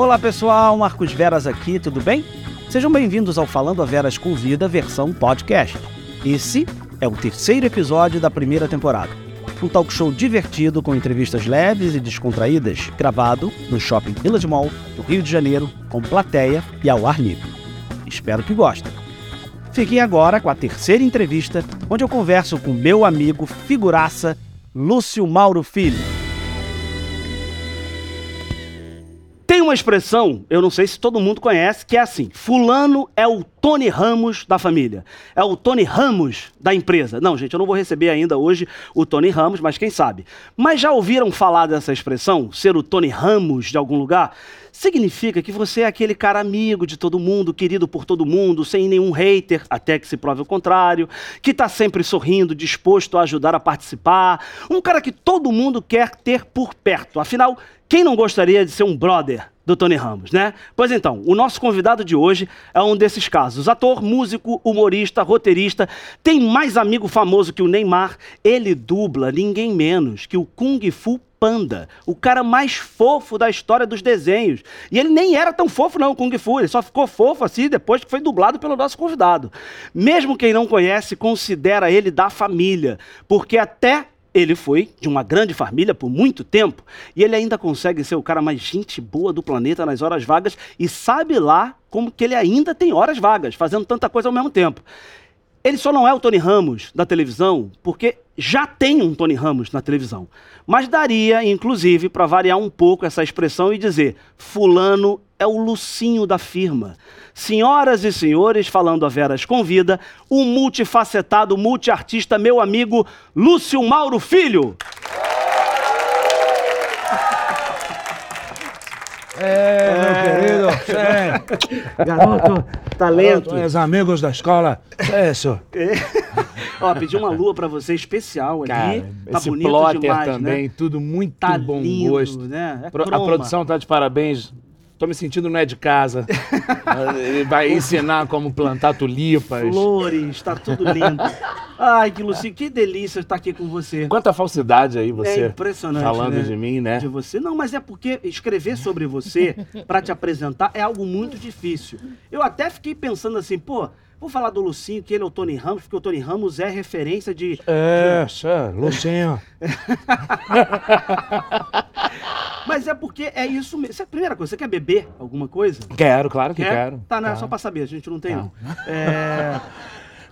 Olá pessoal, Marcos Veras aqui, tudo bem? Sejam bem-vindos ao Falando a Veras com Vida versão podcast. Esse é o terceiro episódio da primeira temporada. Um talk show divertido com entrevistas leves e descontraídas, gravado no Shopping Village Mall, do Rio de Janeiro, com plateia e ao ar livre. Espero que gostem. Fiquem agora com a terceira entrevista, onde eu converso com meu amigo figuraça Lúcio Mauro Filho. Tem uma expressão, eu não sei se todo mundo conhece, que é assim: Fulano é o Tony Ramos da família. É o Tony Ramos da empresa. Não, gente, eu não vou receber ainda hoje o Tony Ramos, mas quem sabe. Mas já ouviram falar dessa expressão, ser o Tony Ramos de algum lugar? Significa que você é aquele cara amigo de todo mundo, querido por todo mundo, sem nenhum hater, até que se prove o contrário, que está sempre sorrindo, disposto a ajudar a participar, um cara que todo mundo quer ter por perto. Afinal, quem não gostaria de ser um brother do Tony Ramos, né? Pois então, o nosso convidado de hoje é um desses casos. Ator, músico, humorista, roteirista, tem mais amigo famoso que o Neymar. Ele dubla ninguém menos que o Kung Fu Panda, o cara mais fofo da história dos desenhos. E ele nem era tão fofo não, Kung Fu, ele só ficou fofo assim depois que foi dublado pelo nosso convidado. Mesmo quem não conhece, considera ele da família, porque até ele foi de uma grande família por muito tempo e ele ainda consegue ser o cara mais gente boa do planeta nas horas vagas e sabe lá como que ele ainda tem horas vagas, fazendo tanta coisa ao mesmo tempo. Ele só não é o Tony Ramos da televisão porque já tem um Tony Ramos na televisão. Mas daria, inclusive, para variar um pouco essa expressão e dizer: Fulano é o Lucinho da firma. Senhoras e senhores, falando a Veras Convida, o multifacetado, multiartista, meu amigo Lúcio Mauro Filho. É, meu querido, é. Garoto, talento. Os amigos da escola, é isso. Ó, pedi uma lua pra você especial ali. Cara, tá esse bonito plotter demais, também, né? tudo muito Tá bom lindo, gosto. né? É a croma. produção tá de parabéns. Tô me sentindo não é de casa. Ele vai ensinar como plantar tulipas. Flores, tá tudo lindo. Ai, que Lucinho, que delícia estar aqui com você. Quanta falsidade aí você é impressionante, falando né? de mim, né? De você. Não, mas é porque escrever sobre você pra te apresentar é algo muito difícil. Eu até fiquei pensando assim, pô, vou falar do Lucinho, que ele é o Tony Ramos, porque o Tony Ramos é referência de. É, é, Lucinho. Mas é porque é isso mesmo. É a primeira coisa. Você quer beber alguma coisa? Quero, claro que Quer? quero. Tá, né? Tá. Só pra saber, a gente não tem, Tá. não. É...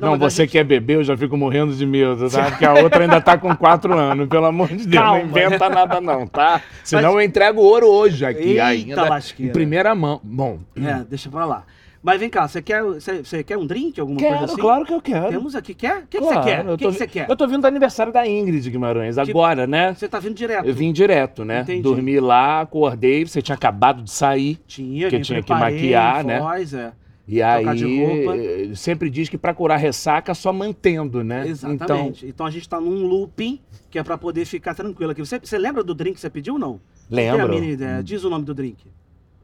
Não, mas a você gente- quer beber, eu já fico morrendo de medo, tá? Porque a outra ainda tá com quatro anos, pelo amor de Deus. Calma, não inventa nada, não, tá? Senão eu entrego ouro hoje aqui Eita ainda. lasqueira. Em primeira mão. Bom, É, deixa pra lá. Mas vem cá, você quer, você, você quer um drink, alguma quero, coisa assim? claro que eu quero. Temos aqui, quer? O que, que Claro, você quer? O que, que você quer? Eu tô vindo do aniversário da Ingrid Guimarães, agora, né? Você tá vindo direto. Eu vim direto, né? Entendi. Dormi lá, acordei, você tinha acabado de sair. Tinha, me tinha que maquiar, né? voz, é. E aí, eh, sempre diz que pra curar ressaca só mantendo, né? Exatamente. Então, a gente tá num looping que é pra poder ficar tranquilo aqui. Você, você lembra do drink que você pediu ou não? Lembro. Diz o nome do drink.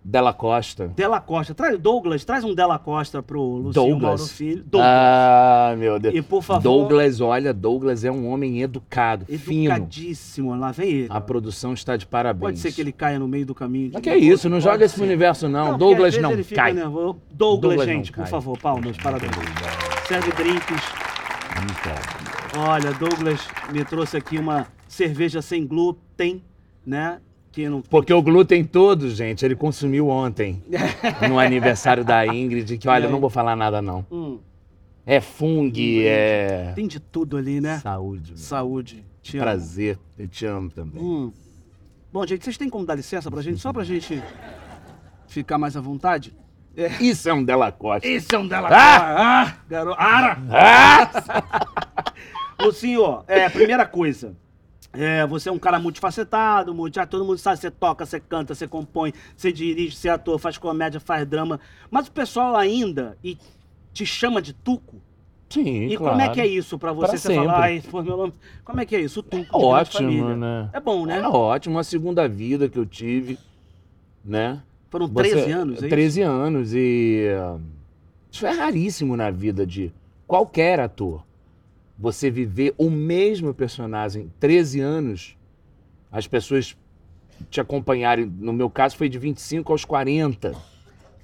Della Costa. Della Costa. Traz, Douglas, traz um Della Costa pro Lucinho Douglas. Mauro Filho. Douglas. Ah, meu Deus. E por favor, Douglas, olha, Douglas é um homem educado, fino. educadíssimo. Lá vem ele. A produção está de parabéns. Pode ser que ele caia no meio do caminho. Mas que é isso, não pode joga esse ser. universo, não. porque Douglas não cai. Douglas, Douglas não gente, por favor, palmas, parabéns. Serve drinks. Então, Olha, Douglas me trouxe aqui uma cerveja sem glúten, né? Que não Porque o glúten todo, gente, ele consumiu ontem. no aniversário da Ingrid, que olha, eu não vou falar nada, não. Hum, É fungo, é. tem de tudo ali, né? Saúde. meu. Saúde. Te amo. Prazer. Eu te amo também. Hum. Bom, gente, vocês têm como dar licença pra gente, só pra gente ficar mais à vontade? Isso é um Della Costa. Esse é um dela. Ah! Ah, garoto. Ara! Ah! Lucinho, ó, é, primeira coisa. É, você é um cara multifacetado, multi, ah, todo mundo sabe, você toca, você canta, você compõe, você dirige, você é ator, faz comédia, faz drama. Mas o pessoal ainda e te chama de Tuco. Sim, E claro. como é que é isso pra você? Pra você falar, sempre. ai, foi meu nome. Como é que é isso? O Tuco. É ótimo, né? É bom, né? É ótimo, uma segunda vida que eu tive, né? Foram Você- 13 anos, é isso? 13 anos e ah, isso é raríssimo na vida de qualquer ator. Você viver o mesmo personagem 13 anos, as pessoas te acompanharem. No meu caso, foi de 25 aos 40.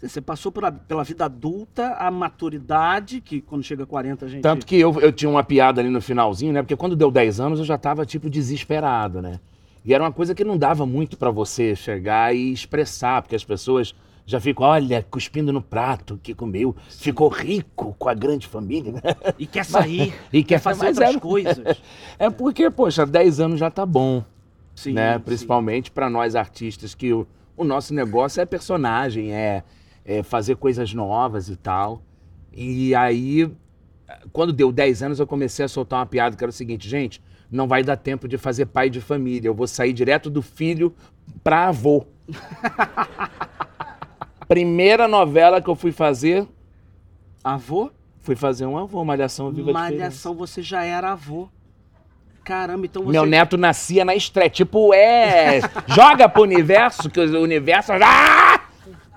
Você passou pela, pela vida adulta, a maturidade, que quando chega a 40 a gente... Tanto que eu, eu tinha uma piada ali no finalzinho, né? Porque quando deu 10 anos eu já tava, tipo, desesperado, né? E era uma coisa que não dava muito pra você chegar e expressar, porque as pessoas já ficam, olha, cuspindo no prato que comeu, ficou rico com a grande família, né? E quer sair, E quer quer fazer outras é- coisas. É porque, poxa, 10 anos já tá bom, Sim, né? sim. Principalmente pra nós artistas, que o, o nosso negócio é personagem, é, é fazer coisas novas e tal. E aí, quando deu 10 anos, eu comecei a soltar uma piada que era o seguinte, gente, não vai dar tempo de fazer pai de família, eu vou sair direto do filho pra avô. Primeira novela que eu fui fazer, Avô? fui fazer um avô, Malhação Viva. Malhação, você já era avô. Caramba, então você... Meu neto nascia na estreia. Tipo, é. joga pro universo, que o universo. Ah!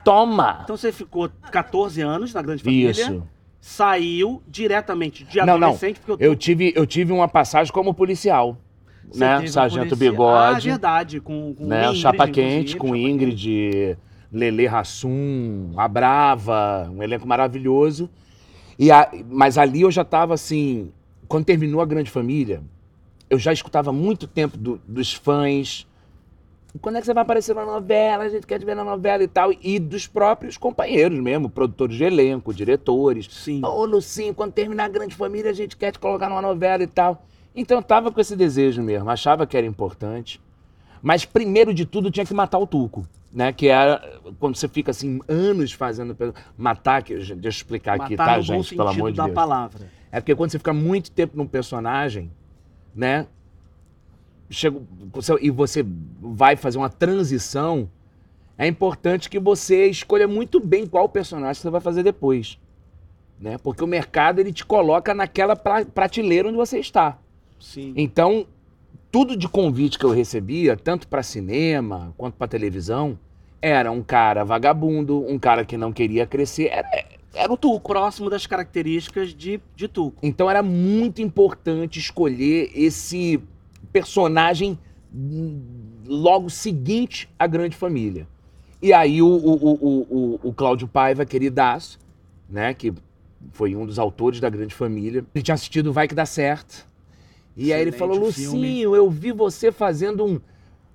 Toma! Então você ficou 14 anos na Grande Família. Isso. Saiu diretamente de Não, não. adolescente, porque eu tô... Eu tive, eu tive uma passagem como policial. Você né? Sargento polícia- Bigode. Ah, verdade, com, com né? Ingrid, Chapa Quente, com Ingrid, Lele Rassum, a Brava, um elenco maravilhoso. E a- mas ali eu já estava assim, quando terminou a Grande Família, eu já escutava muito tempo do- dos fãs. Quando é que você vai aparecer na novela? A gente quer te ver na novela e tal. E dos próprios companheiros mesmo, produtores de elenco, diretores. Sim. Ô, Lucinho, quando terminar a Grande Família, a gente quer te colocar numa novela e tal. Então eu tava com esse desejo mesmo, achava que era importante. Mas primeiro de tudo tinha que matar o Tuco, né? Que era quando você fica assim anos fazendo matar, que deixa eu explicar aqui, Matar tá, no bom gente, pelo sentido amor de da Deus. palavra. É porque quando você fica muito tempo num personagem, né? Chega, você- e você vai fazer uma transição, é importante que você escolha muito bem qual personagem você vai fazer depois. Né? Porque o mercado ele te coloca naquela pra- prateleira onde você está. Sim. Então, tudo de convite que eu recebia, tanto para cinema quanto para televisão, era um cara vagabundo, um cara que não queria crescer, era, era o Tuco. Próximo das características de, de Tuco. Então era muito importante escolher esse personagem hum, logo seguinte à grande família. E aí o, o, o, o, o Cláudio Paiva, queridaço, né, que foi um dos autores da grande família, ele tinha assistido Vai Que Dá Certo. E aí ele Excelente falou. Lucinho, eu vi você fazendo um,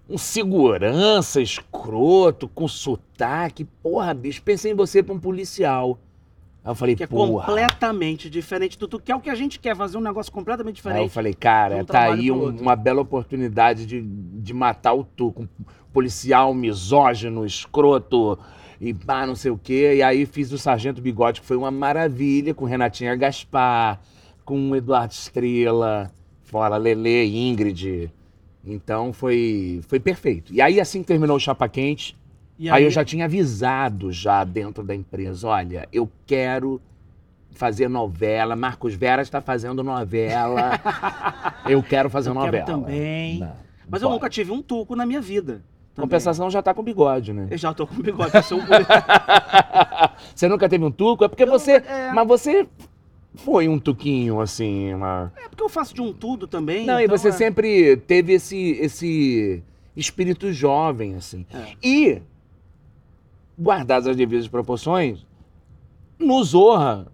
um segurança escroto, com sotaque. Porra, bicho, pensei em você pra um policial. Aí eu falei, Que é porra. completamente diferente do Tuco, que é o que a gente quer, fazer um negócio completamente Aí eu diferente. falei, cara, um tá aí um- uma bela oportunidade de, de matar o Tuco. Um policial misógino, escroto e pá, não sei o quê. E aí fiz o Sargento Bigode, que foi uma maravilha, com Renatinha Gaspar, com Eduardo Estrela, fora Lele, Ingrid. Então foi, foi perfeito. E aí, assim que terminou o Chapa Quente, E Aí eu já tinha avisado já dentro da empresa, olha, eu quero fazer novela, Marcos Vera está fazendo novela, eu quero fazer Eu quero novela. também. Não, Mas eu nunca tive um Tuco na minha vida. também. Compensação já tá com bigode, né? Eu já tô com bigode. Eu sou um você nunca teve um tuco? É porque Eu você. é. Mas você foi um tuquinho, assim, uma. É porque eu faço de um tudo também. Não, e então você é- sempre teve esse, esse espírito jovem, assim. É. E, guardadas as devidas proporções, no Zorra,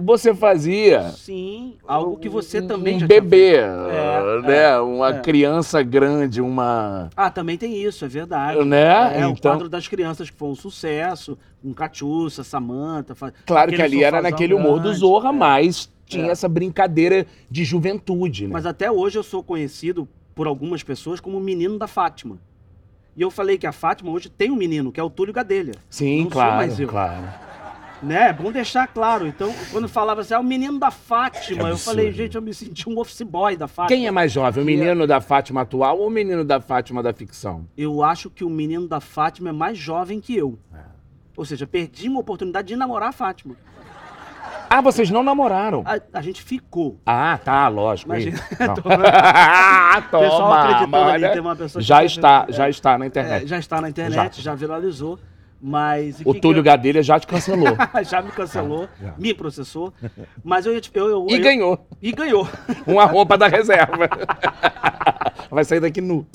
você fazia Sim, algo que você um- também um já tinha bebê, É, né? é, uma é. criança grande, uma... Ah, também tem isso, é verdade. Né? É, o Então- quadro das crianças que foi um sucesso, com Catiúça, Samanta. fa- Claro que ali era naquele humor do grande, Zorra, é. mas tinha É. essa brincadeira de juventude, né? Mas até hoje eu sou conhecido por algumas pessoas como o menino da Fátima. E eu falei que a Fátima hoje tem um menino, que é o Túlio Gadelha. Sim, não sou claro, mais eu. claro. Né? É bom deixar claro. Então, quando falava assim, ah, o menino da Fátima, eu falei, gente, eu me senti um office boy da Fátima. Quem é mais jovem, o é- menino da Fátima atual ou o menino da Fátima da ficção? Eu acho que o menino da Fátima é mais jovem que eu. É. Ou seja, perdi uma oportunidade de namorar a Fátima. Ah, vocês não namoraram? A, a gente ficou. Ah, tá, lógico. Imagina. Ah, O pessoal toma, acreditando ali, tem uma pessoa Já tá está, já está na É, internet. já está na internet, já, Já. viralizou. Mas. o que Túlio que Gadelha já te cancelou. eu... já me cancelou, Já, já. me processou. Mas eu ia te. Eu, eu, e eu- ganhou E ganhou. uma roupa da reserva. Vai sair daqui nu.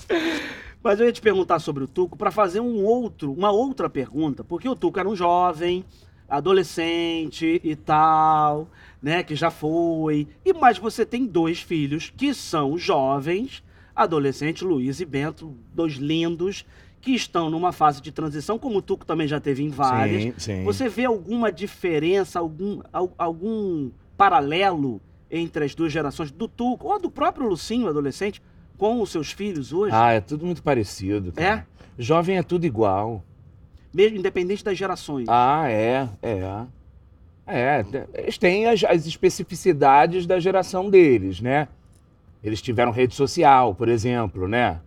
Mas eu ia te perguntar sobre o Tuco para fazer um outro, uma outra pergunta, porque o Tuco era um jovem, adolescente e tal, né, que já foi. E mas você tem dois filhos que são jovens, adolescentes, Luiz e Bento, dois lindos que estão numa fase de transição, como o Tuco também já teve em várias. Sim, sim. Você vê alguma diferença, algum, al- algum paralelo entre as duas gerações do Tuco ou do próprio Lucinho, adolescente, com os seus filhos hoje? Ah, é tudo muito parecido. cara. Jovem é tudo igual. Mesmo independente das gerações. Ah, é, é. É, eles têm as, as especificidades da geração deles, né? Eles tiveram rede social, por exemplo, né?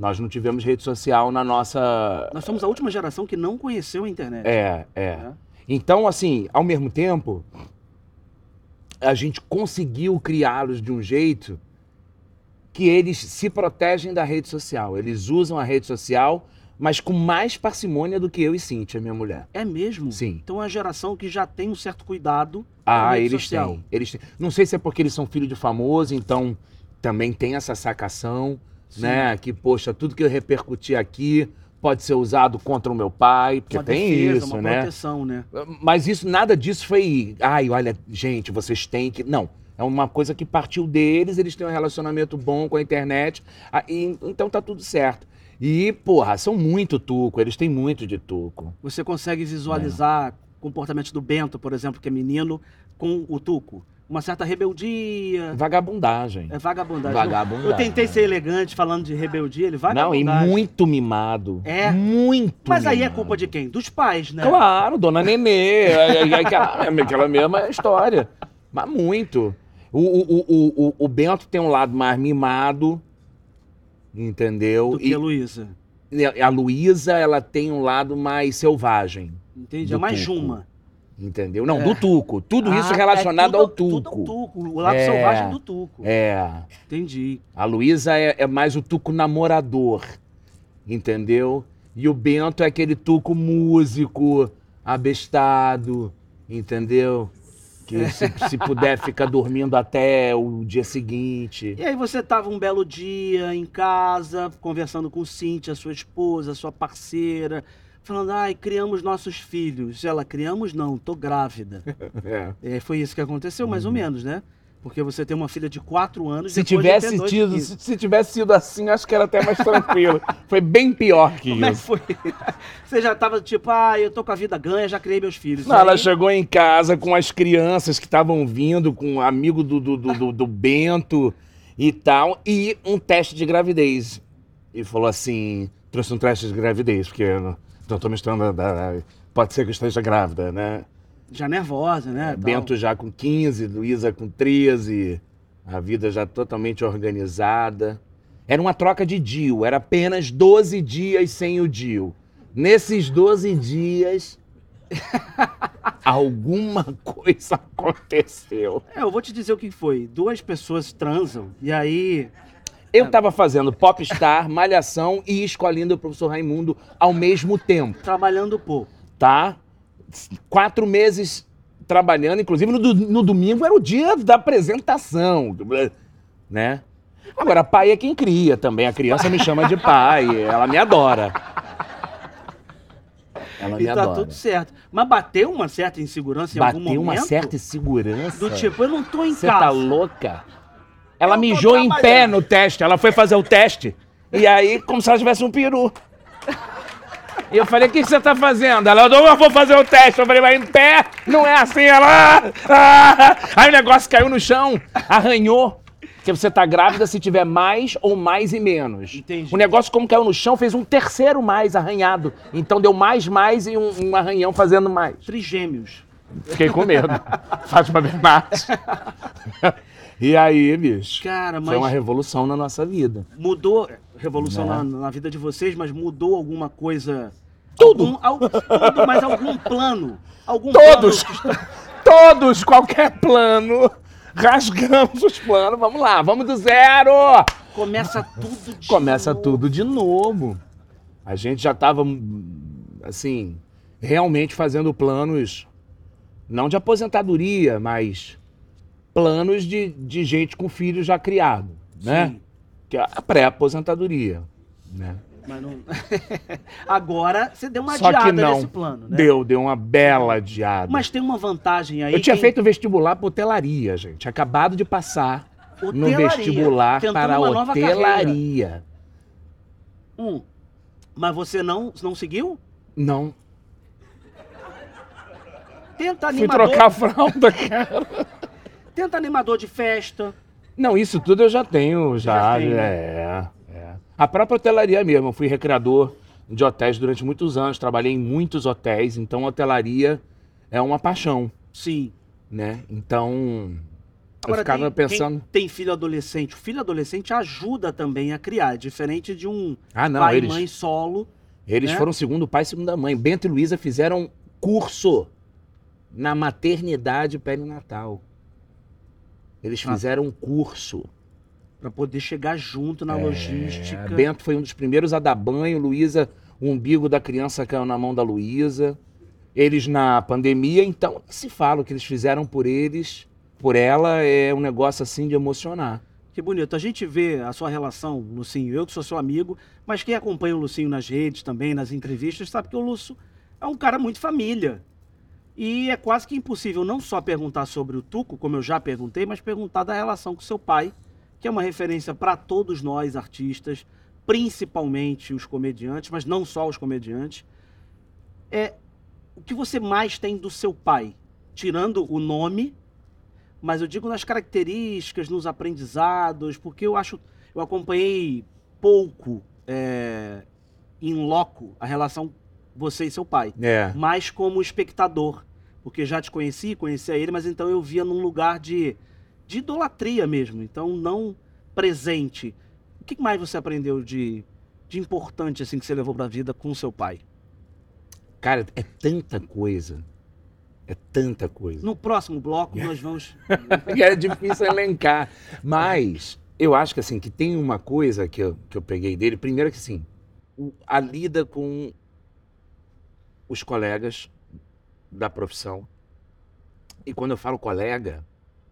Nós não tivemos rede social na nossa. Nós somos a última geração que não conheceu a internet. É, é. né? Então, assim, ao mesmo tempo, a gente conseguiu criá-los de um jeito que eles se protegem da rede social. Eles usam a rede social, mas com mais parcimônia do que eu e Cíntia, minha mulher. É mesmo? Sim. Então é uma geração que já tem um certo cuidado com Ah, eles social. têm, eles têm. Não sei se é porque eles são filhos de famoso, então também tem essa sacação, Sim. né? Que, poxa, tudo que eu repercutir aqui pode ser usado contra o meu pai, porque Uma tem defesa, isso, uma né? proteção, né? Mas isso, nada disso foi, ai, olha, gente, vocês têm que. Não. É uma coisa que partiu deles, eles têm um relacionamento bom com a internet, e- então tá tudo certo. E, porra, são muito tuco, eles têm muito de tuco. Você consegue visualizar comportamentos do Bento, por exemplo, que é menino, com o Tuco. Uma certa rebeldia, Vagabundagem. é vagabundagem. Vagabundagem. Eu tentei ser elegante falando de rebeldia, ele Não, e muito mimado. É. Muito Mas aí é mimado. culpa de quem? Dos pais, né? Claro, Dona Nenê, aquela, aquela mesma história. Mas muito. O, o, o, o, o Bento tem um lado mais mimado, entendeu? Do que E a Luísa. a Luísa, ela tem um lado mais selvagem, Entendi. É mais Tuco. Juma. Entendeu? Não, É. do Tuco. Tudo isso Ah, relacionado é ao tudo- Tuco. Tudo Tuco. O lado É. selvagem do Tuco. É. Entendi. A Luísa é, é mais o Tuco namorador, entendeu? E o Bento é aquele Tuco músico, abestado, entendeu? Que se, se puder fica dormindo até o dia seguinte. E aí você tava um belo dia em casa, conversando com Cíntia, sua esposa, sua parceira, falando, ai, criamos nossos filhos. Ela, criamos não, tô grávida. É. É, foi isso que aconteceu, mais ou menos, né? Porque você tem uma filha de 4 anos. Se de tivesse, dois tido, se, se tivesse sido assim, acho que era até mais tranquilo. Foi bem pior que Como é que isso. foi? Você já tava tipo, ah, eu tô com a vida ganha, já criei meus filhos. Não, ela Aí- chegou em casa com as crianças que estavam vindo, com um amigo do, do, do, do- do Bento e tal, e um teste de gravidez. E falou assim: trouxe um teste de gravidez, porque eu não não tô misturando. a- a- Pode ser que eu esteja grávida, né? Já nervosa, né? Bento já com 15, Luísa com 13, a vida já totalmente organizada. Era uma troca de DIU, era apenas 12 dias sem o DIU. Nesses 12 dias, alguma coisa aconteceu. É, eu vou te dizer o que foi. Duas pessoas transam e aí Eu tava fazendo Popstar, Malhação e Escolinha do Professor Raimundo ao mesmo tempo, trabalhando pouco. tá? Quatro meses trabalhando, inclusive no, do- no domingo era o dia da apresentação, né? Agora, pai é quem cria também. A criança me chama de pai, ela me adora. Ela me e tá adora. tudo certo. Mas bateu uma certa insegurança em algum Bateu momento? uma certa insegurança. Do tipo, eu não tô em Você casa. tá louca? Ela Eu mijou em pé no teste. Ela foi fazer o teste. E aí, como se ela tivesse um peru. E eu falei, o que que você tá fazendo? Ela, não, eu vou fazer o teste. Eu falei, mas em pé? Não é assim. Ela, ah, ah. Aí o negócio caiu no chão, arranhou. Porque você tá grávida se tiver mais ou mais e menos. Entendi. O negócio, como caiu no chão, fez um terceiro mais arranhado. Então deu mais, mais e um, um arranhão fazendo mais. Trigêmeos. Fiquei com medo. Fátima Bernardes. e aí, bicho? Cara, mas Foi uma revolução na nossa vida. mudou, revolução Né? na, na vida de vocês, mas mudou alguma coisa... Tudo. Algum, al- tudo, mas algum plano. Algum Todos! plano que Todos, qualquer plano. Rasgamos os planos. Vamos lá, vamos do zero. Começa tudo de Começa novo. tudo de novo. A gente já estava, assim, realmente fazendo planos, não de aposentadoria, mas planos de, de gente com filho já criado, né? Sim. que é a pré-aposentadoria, né? Mas não... Agora você deu uma Só que adiada não. nesse plano, né? Deu, deu uma bela adiada. Mas tem uma vantagem aí. eu tinha quem- feito vestibular para hotelaria, gente. Acabado de passar no Hotelaria, vestibular tentando para hotelaria. Hum. Mas você não, não seguiu? Não. Tenta Fui animador, trocar a fralda, cara. Tenta animador de festa. Não, isso tudo eu já tenho, já. Já tem, né? é, é. A própria hotelaria mesmo. Eu fui recreador de hotéis durante muitos anos. Trabalhei em muitos hotéis. Então, hotelaria é uma paixão, Sim. né? Então, eu Agora, ficava tem, pensando... tem filho adolescente. O filho adolescente ajuda também a criar, diferente de um Ah, não, pai eles, e mãe solo. eles né? foram segundo pai e segunda mãe. Bento e Luísa fizeram curso na maternidade perinatal. Eles Ah. fizeram um curso. Pra poder chegar junto na logística. É, Bento foi um dos primeiros a dar banho, Luísa, o umbigo da criança caiu na mão da Luísa. Eles na pandemia, então, se fala o que eles fizeram por eles, por ela, é um negócio assim de emocionar. Que bonito. A gente vê a sua relação, Lucinho. Eu que sou seu amigo, mas quem acompanha o Lucinho nas redes também, nas entrevistas, sabe que o Lúcio é um cara muito família. E é quase que impossível não só perguntar sobre o Tuco, como eu já perguntei, mas perguntar da relação com seu pai, que é uma referência para todos nós artistas, principalmente os comediantes, mas não só os comediantes. É o que você mais tem do seu pai, tirando o nome, mas eu digo nas características, nos aprendizados, porque eu acho, eu acompanhei pouco é, em loco a relação você e seu pai, É. mais como espectador, porque já te conheci, conhecia ele, mas então eu via num lugar de, de idolatria mesmo, então não presente. O que mais você aprendeu de, de importante assim que você levou para a vida com seu pai? Cara, é tanta coisa. É tanta coisa. No próximo bloco nós vamos é difícil elencar. Mas eu acho que assim, que tem uma coisa que eu, que eu peguei dele. Primeiro que assim, a lida com os colegas da profissão. E quando eu falo colega,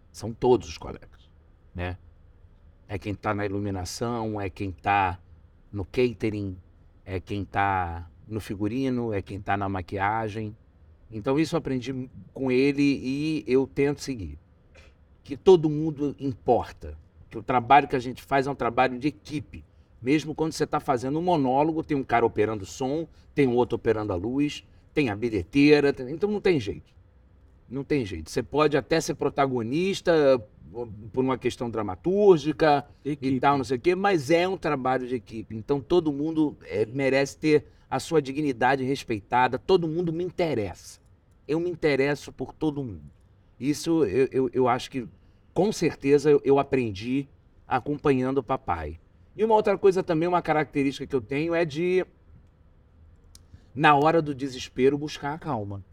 são todos os colegas, né? É quem está na iluminação, é quem está no catering, é quem está no figurino, é quem está na maquiagem. Então isso eu aprendi com ele e eu tento seguir. Que todo mundo importa. Que o trabalho que a gente faz é um trabalho de equipe. Mesmo quando você está fazendo um monólogo, tem um cara operando som, tem um outro operando a luz, tem a bilheteira, tem- então não tem jeito. Não tem jeito. Você pode até ser protagonista por uma questão dramatúrgica, e equipe. tal, não sei o quê, mas é um trabalho de equipe. Então todo mundo eh, merece ter a sua dignidade respeitada, todo mundo me interessa. Eu me interesso por todo mundo. Isso eu, eu, eu acho que, com certeza, eu, eu aprendi acompanhando o papai. E uma outra coisa também, uma característica que eu tenho é de, na hora do desespero, buscar a calma.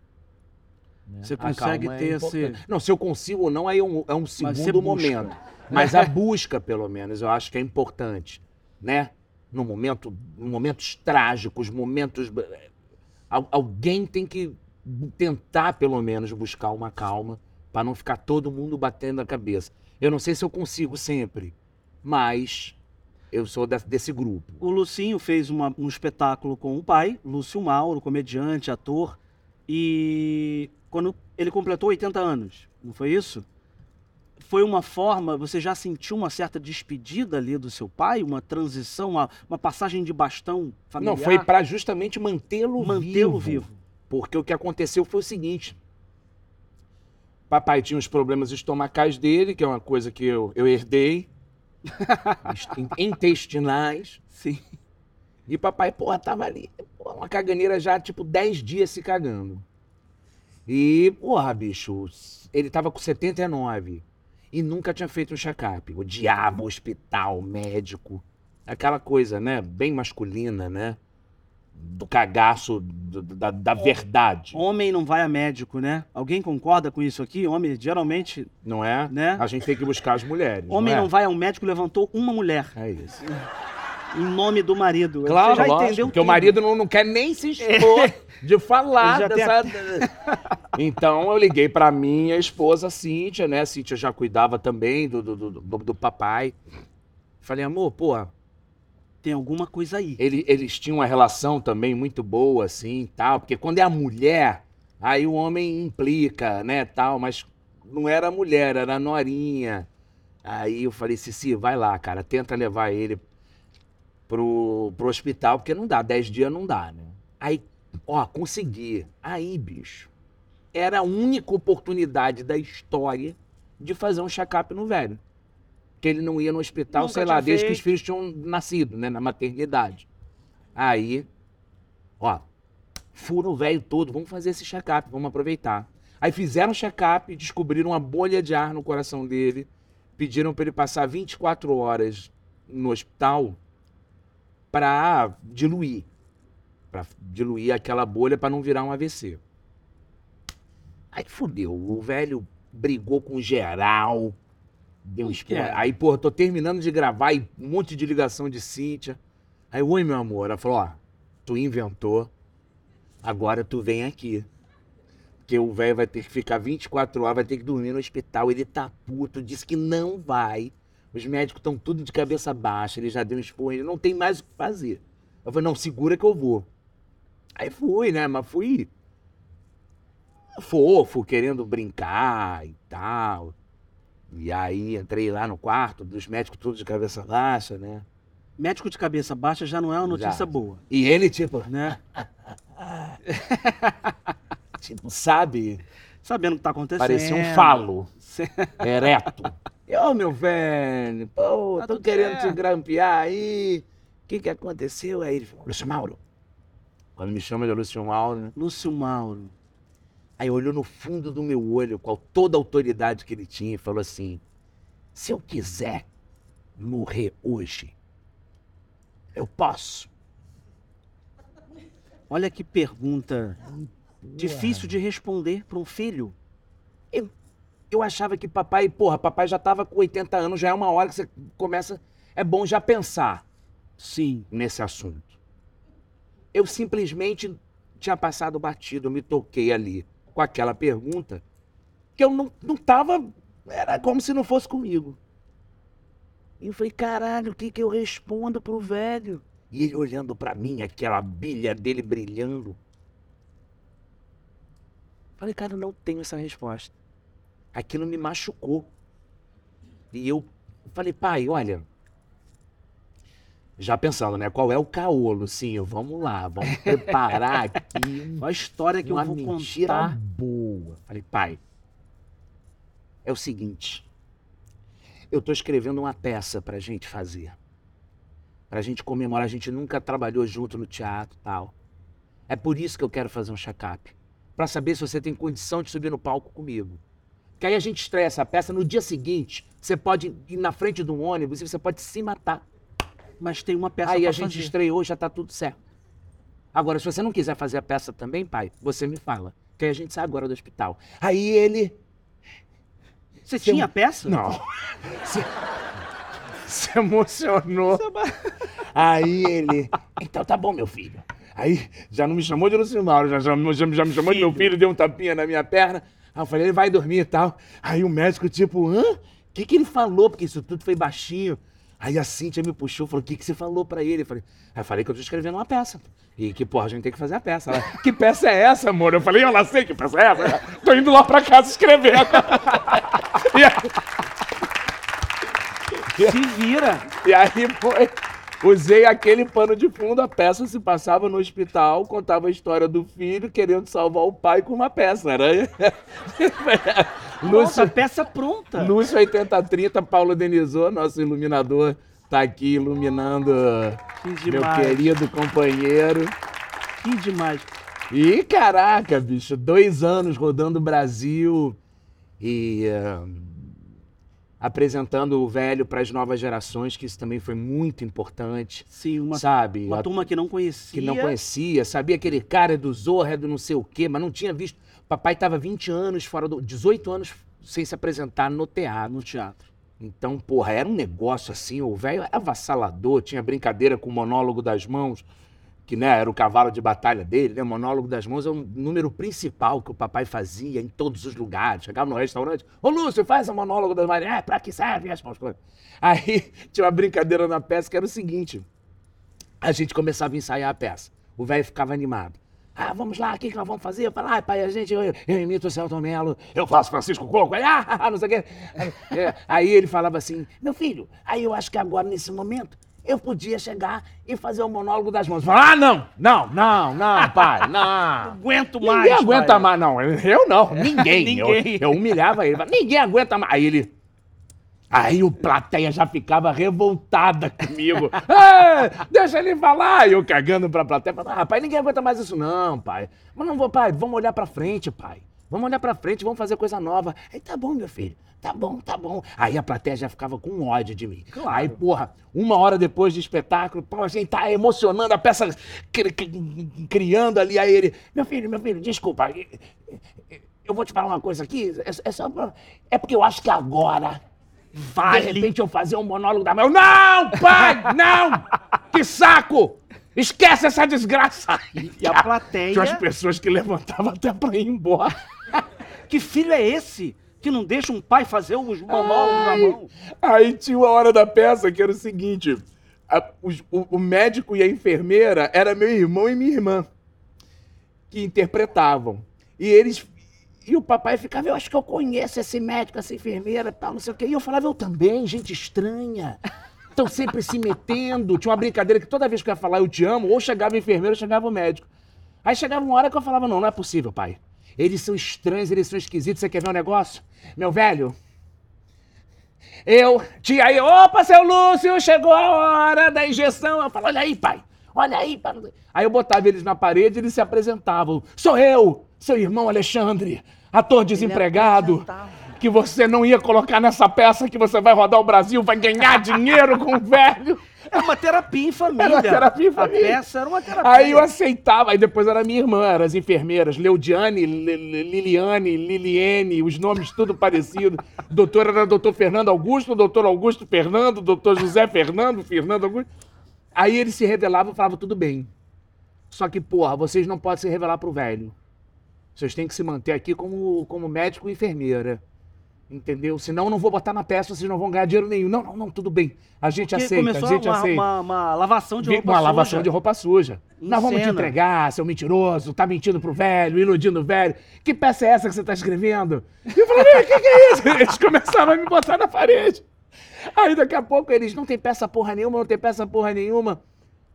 né? Você consegue é ter importante. esse- Não, se eu consigo ou não, aí é um, é um Mas segundo busca. momento. Mas a busca, pelo menos, eu acho que é importante, né? No momento, em momentos trágicos, momentos al- alguém tem que tentar pelo menos buscar uma calma para não ficar todo mundo batendo a cabeça. Eu não sei se eu consigo sempre, mas eu sou de- desse grupo. O Lucinho fez uma- um espetáculo com o pai, Lúcio Mauro, comediante, ator, e quando ele completou 80 anos, não foi isso? Foi uma forma, você já sentiu uma certa despedida ali do seu pai, uma transição, uma, uma passagem de bastão familiar? Não, foi para justamente mantê-lo mantê-lo vivo. vivo. Porque o que aconteceu foi o seguinte: papai tinha os problemas estomacais dele, que é uma coisa que eu, eu herdei, intestinais. Sim. E papai, porra, tava ali, porra, uma caganeira já, tipo, 10 dias se cagando. E, porra, bicho, ele tava com 79 e nunca tinha feito um check-up. Odiava o hospital, médico, aquela coisa, né, bem masculina, né, do cagaço da, da verdade, Homem não vai a médico, né? Alguém concorda com isso aqui? Homem, geralmente, não é? né? A gente tem que buscar as mulheres, Homem não, não é? vai ao médico, levantou uma mulher, É isso. em nome do marido. Claro, Você já lógico, entendeu porque o tudo. marido não, não quer nem se expor de falar dessa... Então eu liguei pra minha esposa, Cíntia, né? A Cíntia já cuidava também do, do, do, do- do papai. Falei, amor, pô, Tem alguma coisa aí. Ele- eles tinham uma relação também muito boa, assim, tal, porque quando é a mulher, aí o homem implica, né, tal, mas não era a mulher, era a norinha. Aí eu falei, Cici, vai lá, cara, tenta levar ele pro, pro hospital, porque não dá, dez dias não dá, né? Aí, ó, consegui. Aí, bicho, era a única oportunidade da história de fazer um check-up no velho. Que ele não ia no hospital, Nunca sei lá, desde que feito. os filhos tinham nascido, né, na maternidade. Aí, ó, fura o velho todo, vamos fazer esse check-up, vamos aproveitar. Aí fizeram o check-up, descobriram uma bolha de ar no coração dele, pediram para ele passar 24 horas no hospital para diluir, para diluir aquela bolha para não virar um AVC. Aí fudeu, o velho brigou com geral, deu um é? Aí, porra, tô terminando de gravar e um monte de ligação de Cíntia. Aí, oi, meu amor. Ela falou, ó, tu inventou, agora tu vem aqui. Porque o velho vai ter que ficar 24 horas, vai ter que dormir no hospital. Ele tá puto, disse que não vai. Os médicos estão tudo de cabeça baixa, ele já deu um esporro, ele não tem mais o que fazer. Eu falei, não, segura que eu vou. Aí fui, né? Mas fui fofo, querendo brincar e tal. E aí entrei lá no quarto dos médicos todos de cabeça baixa, né? Médico de cabeça baixa já não é uma notícia Já. boa, E ele, tipo, né? tipo, sabe? Sabendo o que tá acontecendo. Parecia um falo. Ereto. Ô, meu velho, pô, Tá tô querendo te certo. grampear aí. O que que aconteceu? Aí ele falou, Lúcio Mauro. Quando me chama de Lúcio Mauro, né? Lúcio Mauro. Aí olhou no fundo do meu olho, com toda a autoridade que ele tinha, e falou assim: se eu quiser morrer hoje, eu posso. Olha que pergunta difícil de responder para um filho. Eu achava que papai, porra, papai já tava com 80 anos, já é uma hora que você começa. É bom já pensar. Sim. nesse assunto. Eu simplesmente tinha passado batido, eu me toquei ali com aquela pergunta que eu não, não tava. Era como se não fosse comigo. E eu falei, caralho, o que, que eu respondo pro velho? E ele olhando pra mim, aquela bilha dele brilhando. Falei, cara, eu não tenho essa resposta. Aquilo me machucou. E eu falei, pai, olha, já pensando, né? Qual é o caô, Lucinho? Vamos lá, vamos preparar aqui Olha a história que uma eu vou mentira contar. boa. Falei, pai, é o seguinte. Eu tô escrevendo uma peça pra gente fazer. Pra gente comemorar. A gente nunca trabalhou junto no teatro e tal. É por isso que eu quero fazer um check-up. Pra saber se você tem condição de subir no palco comigo. Que aí a gente estreia essa peça. No dia seguinte, você pode ir na frente de um ônibus e você pode se matar. Mas tem uma peça Aí a gente fazer. estreou, já tá tudo certo. Agora, se você não quiser fazer a peça também, pai, você me fala. Que aí a gente sai agora do hospital. Aí ele. Você tinha a peça? Não. Se, se emocionou. Aí ele. Então tá bom, meu filho. Aí já não me chamou de Luciano Mauro, já, já, já, já me chamou de meu Filho. filho, deu um tapinha na minha perna. Aí eu falei, ele vai dormir e tal. Aí o médico, tipo, hã? O que, que ele falou? Porque isso tudo foi baixinho. Aí a Cíntia me puxou e falou: o que, que você falou pra ele? Eu falei, aí eu falei que eu tô escrevendo uma peça. E que, porra, a gente tem que fazer a peça. Ela, que peça é essa, amor? Eu falei, eu lá sei que peça é essa. Tô indo lá pra casa escrever. e, aí, Se vira. e aí foi. Usei aquele pano de fundo, a peça se passava no hospital, contava a história do filho querendo salvar o pai com uma peça. Era... Nossa, Lúcio, peça pronta. Lúcio 8030, Paulo Denizou, nosso iluminador, tá aqui iluminando Que meu querido companheiro. Que demais. E caraca, bicho, dois anos rodando o Brasil e ah, apresentando o velho para as novas gerações, que isso também foi muito importante, Sim, uma, sabe? uma A- turma que não conhecia. que não conhecia, sabia aquele cara é do Zorra, é do não sei o quê, mas não tinha visto. Papai estava 20 anos fora do. 18 anos sem se apresentar no teatro. no teatro. Então, porra, era um negócio assim, o velho era avassalador, tinha brincadeira com o monólogo das mãos, que né, era o cavalo de batalha dele, né? O monólogo das mãos é um número principal que o papai fazia em todos os lugares. Chegava no restaurante, ô Lúcio, faz o monólogo das mãos. É, pra que serve as mãos? Aí tinha uma brincadeira na peça que era o seguinte: a gente começava a ensaiar a peça. O velho ficava animado. Ah, vamos lá, o que, que nós vamos fazer? Eu falava, ah, pai, a gente, eu, eu imito o Celton Mello, eu faço Francisco Coco, aí, ah, não sei o quê. É, aí ele falava assim, meu filho, aí eu acho que agora, nesse momento, eu podia chegar e fazer o monólogo das mãos. Falar, ah, não, não, não, não, pai, não. Não aguento Ninguém mais. aguenta pai. mais, não. Eu não, ninguém. Ninguém. Eu, eu humilhava ele. Ninguém aguenta mais. Aí ele. Aí o plateia já ficava revoltada comigo. "Ah, deixa ele falar. E eu cagando pra plateia. falava, Ah, pai, ninguém aguenta mais isso, não, pai. Mas não vou, pai, vamos olhar pra frente, pai. Vamos olhar pra frente, vamos fazer coisa nova. Aí tá bom, meu filho. Tá bom, tá bom. Aí a plateia já ficava com ódio de mim. Aí, porra, uma hora depois de espetáculo, pô, a gente tá emocionando, a peça cri- cri- criando ali. Aí ele, meu filho, meu filho, desculpa. Eu vou te falar uma coisa aqui. É, é só pra- é porque eu acho que agora Vale. de repente eu fazer um monólogo da mãe. Não, pai, não! Que saco! Esquece essa desgraça! E a plateia. Tinha umas pessoas que levantavam até pra ir embora. Que filho é esse que não deixa um pai fazer os monólogos na mão? Aí tinha uma hora da peça que era o seguinte: a- o, o médico e a enfermeira era meu irmão e minha irmã que interpretavam. E eles. E o papai ficava, eu acho que eu conheço esse médico, essa enfermeira, tal, não sei o quê. E eu falava, eu também, gente estranha. Estão sempre se metendo. Tinha uma brincadeira que toda vez que eu ia falar eu te amo, ou chegava a enfermeira ou chegava o médico. Aí chegava uma hora que eu falava, não, não é possível, pai. Eles são estranhos, eles são esquisitos. Você quer ver um negócio? Meu velho, eu, tia aí, opa, seu Lúcio, chegou a hora da injeção. Eu falo, olha aí, pai, olha aí. pai. Aí eu botava eles na parede e eles se apresentavam. Sou eu, seu irmão Alexandre, ator desempregado, apresentava. Que você não ia colocar nessa peça que você vai rodar o Brasil, vai ganhar dinheiro com o velho. Era uma terapia em família. Era uma terapia em família. A peça era uma terapia. Aí eu aceitava, aí depois era minha irmã, eram as enfermeiras, Leudiane, Li- Li- Liliane, Liliene, os nomes tudo parecido. Doutor era doutor Fernando Augusto, doutor Augusto Fernando, doutor José Fernando, Fernando Augusto. Aí eles se revelavam e falavam, tudo bem. Só que, porra, vocês não podem se revelar pro velho. Vocês têm que se manter aqui como, como médico e enfermeira. Entendeu? Senão eu não vou botar na peça, vocês não vão ganhar dinheiro nenhum. Não, não, não, tudo bem. A gente Porque aceita, começou a gente uma, aceita. Uma, uma lavação de roupa uma suja. lavação de roupa suja. Em Nós vamos te entregar, seu mentiroso, tá mentindo pro velho, iludindo o velho. Que peça é essa que você tá escrevendo? E eu falei, o que, que é isso? Eles começaram a me botar na parede. Aí daqui a pouco eles, não tem peça porra nenhuma, não tem peça porra nenhuma.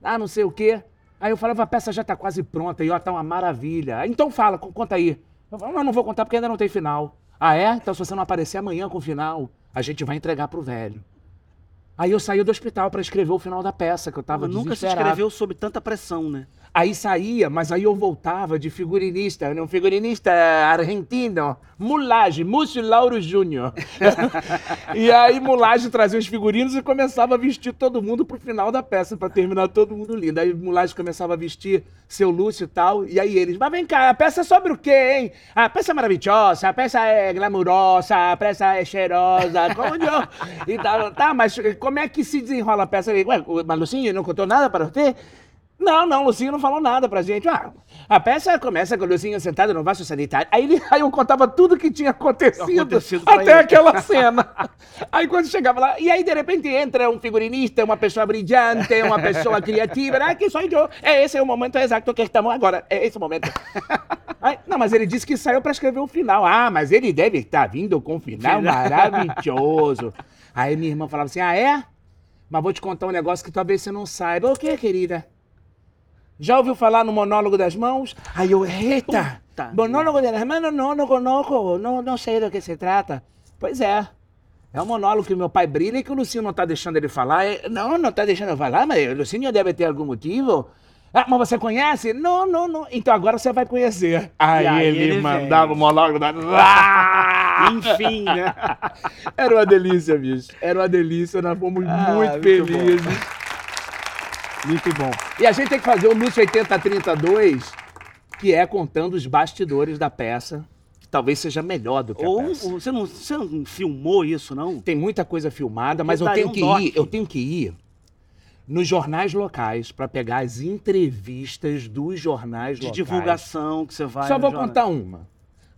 Ah, não sei o quê. Aí eu falava, a peça já tá quase pronta, e ó, tá uma maravilha. Então fala, co- conta aí. Eu falava, não, não vou contar porque ainda não tem final. Ah, é? Então se você não aparecer amanhã com o final, a gente vai entregar pro velho. Aí eu saí do hospital pra escrever o final da peça, que eu tava Nunca se escreveu sob tanta pressão, né? Aí saía, mas aí eu voltava de figurinista, né? um figurinista argentino, Mulage, Múcio Lauro Júnior. e aí Mulage trazia os figurinos e começava a vestir todo mundo pro final da peça, pra terminar todo mundo lindo. Aí Mulage começava a vestir seu Lúcio e tal, e aí eles, mas vem cá, a peça é sobre o quê, hein? A peça é maravilhosa, a peça é glamurosa, a peça é cheirosa, como eu... E tal, tá, mas como é que se desenrola a peça? Ué, mas Lucinho não contou nada para você? Não, não, Lucinho não falou nada pra gente. Ah, a peça começa com o Lucinho sentado no vaso sanitário. Aí, ele, aí eu contava tudo que tinha acontecido, Acontecido até ele. aquela cena. Aí quando chegava lá, e aí de repente entra um figurinista, uma pessoa brilhante, uma pessoa criativa. Ah, que sou eu. É, esse é o momento exato que estamos agora. É esse o momento. Aí, não, mas ele disse que saiu pra escrever o final. Ah, mas ele deve estar vindo com um Final. maravilhoso. Aí minha irmã falava assim: Ah, é? Mas vou te contar um negócio que talvez você não saiba. O que, querida? Já ouviu falar no monólogo das mãos? Aí eu, eita! Puta monólogo das mãos? Não, não, não não, não sei do que se trata. Pois é. É um monólogo que meu pai brilha e que o Lucinho não tá deixando ele falar. É, Não, não tá deixando eu falar, mas o Lucinho deve ter algum motivo. Ah, mas você conhece? Não, não, não. Então agora você vai conhecer. Aí, aí ele, ele mandava vem. o monólogo da... Enfim, né? Era uma delícia, bicho. Era uma delícia, nós fomos Ah, muito muito felizes. Muito bom. E a gente tem que fazer o Lúcio 8032, que é contando os bastidores da peça, que talvez seja melhor do que a Ou peça. ou você não, você não filmou isso, não? Tem muita coisa filmada, mas eu daria tenho um que doc. ir, eu tenho que ir nos jornais locais para pegar as entrevistas dos jornais De locais. divulgação que você vai. Só vou jornal. contar uma.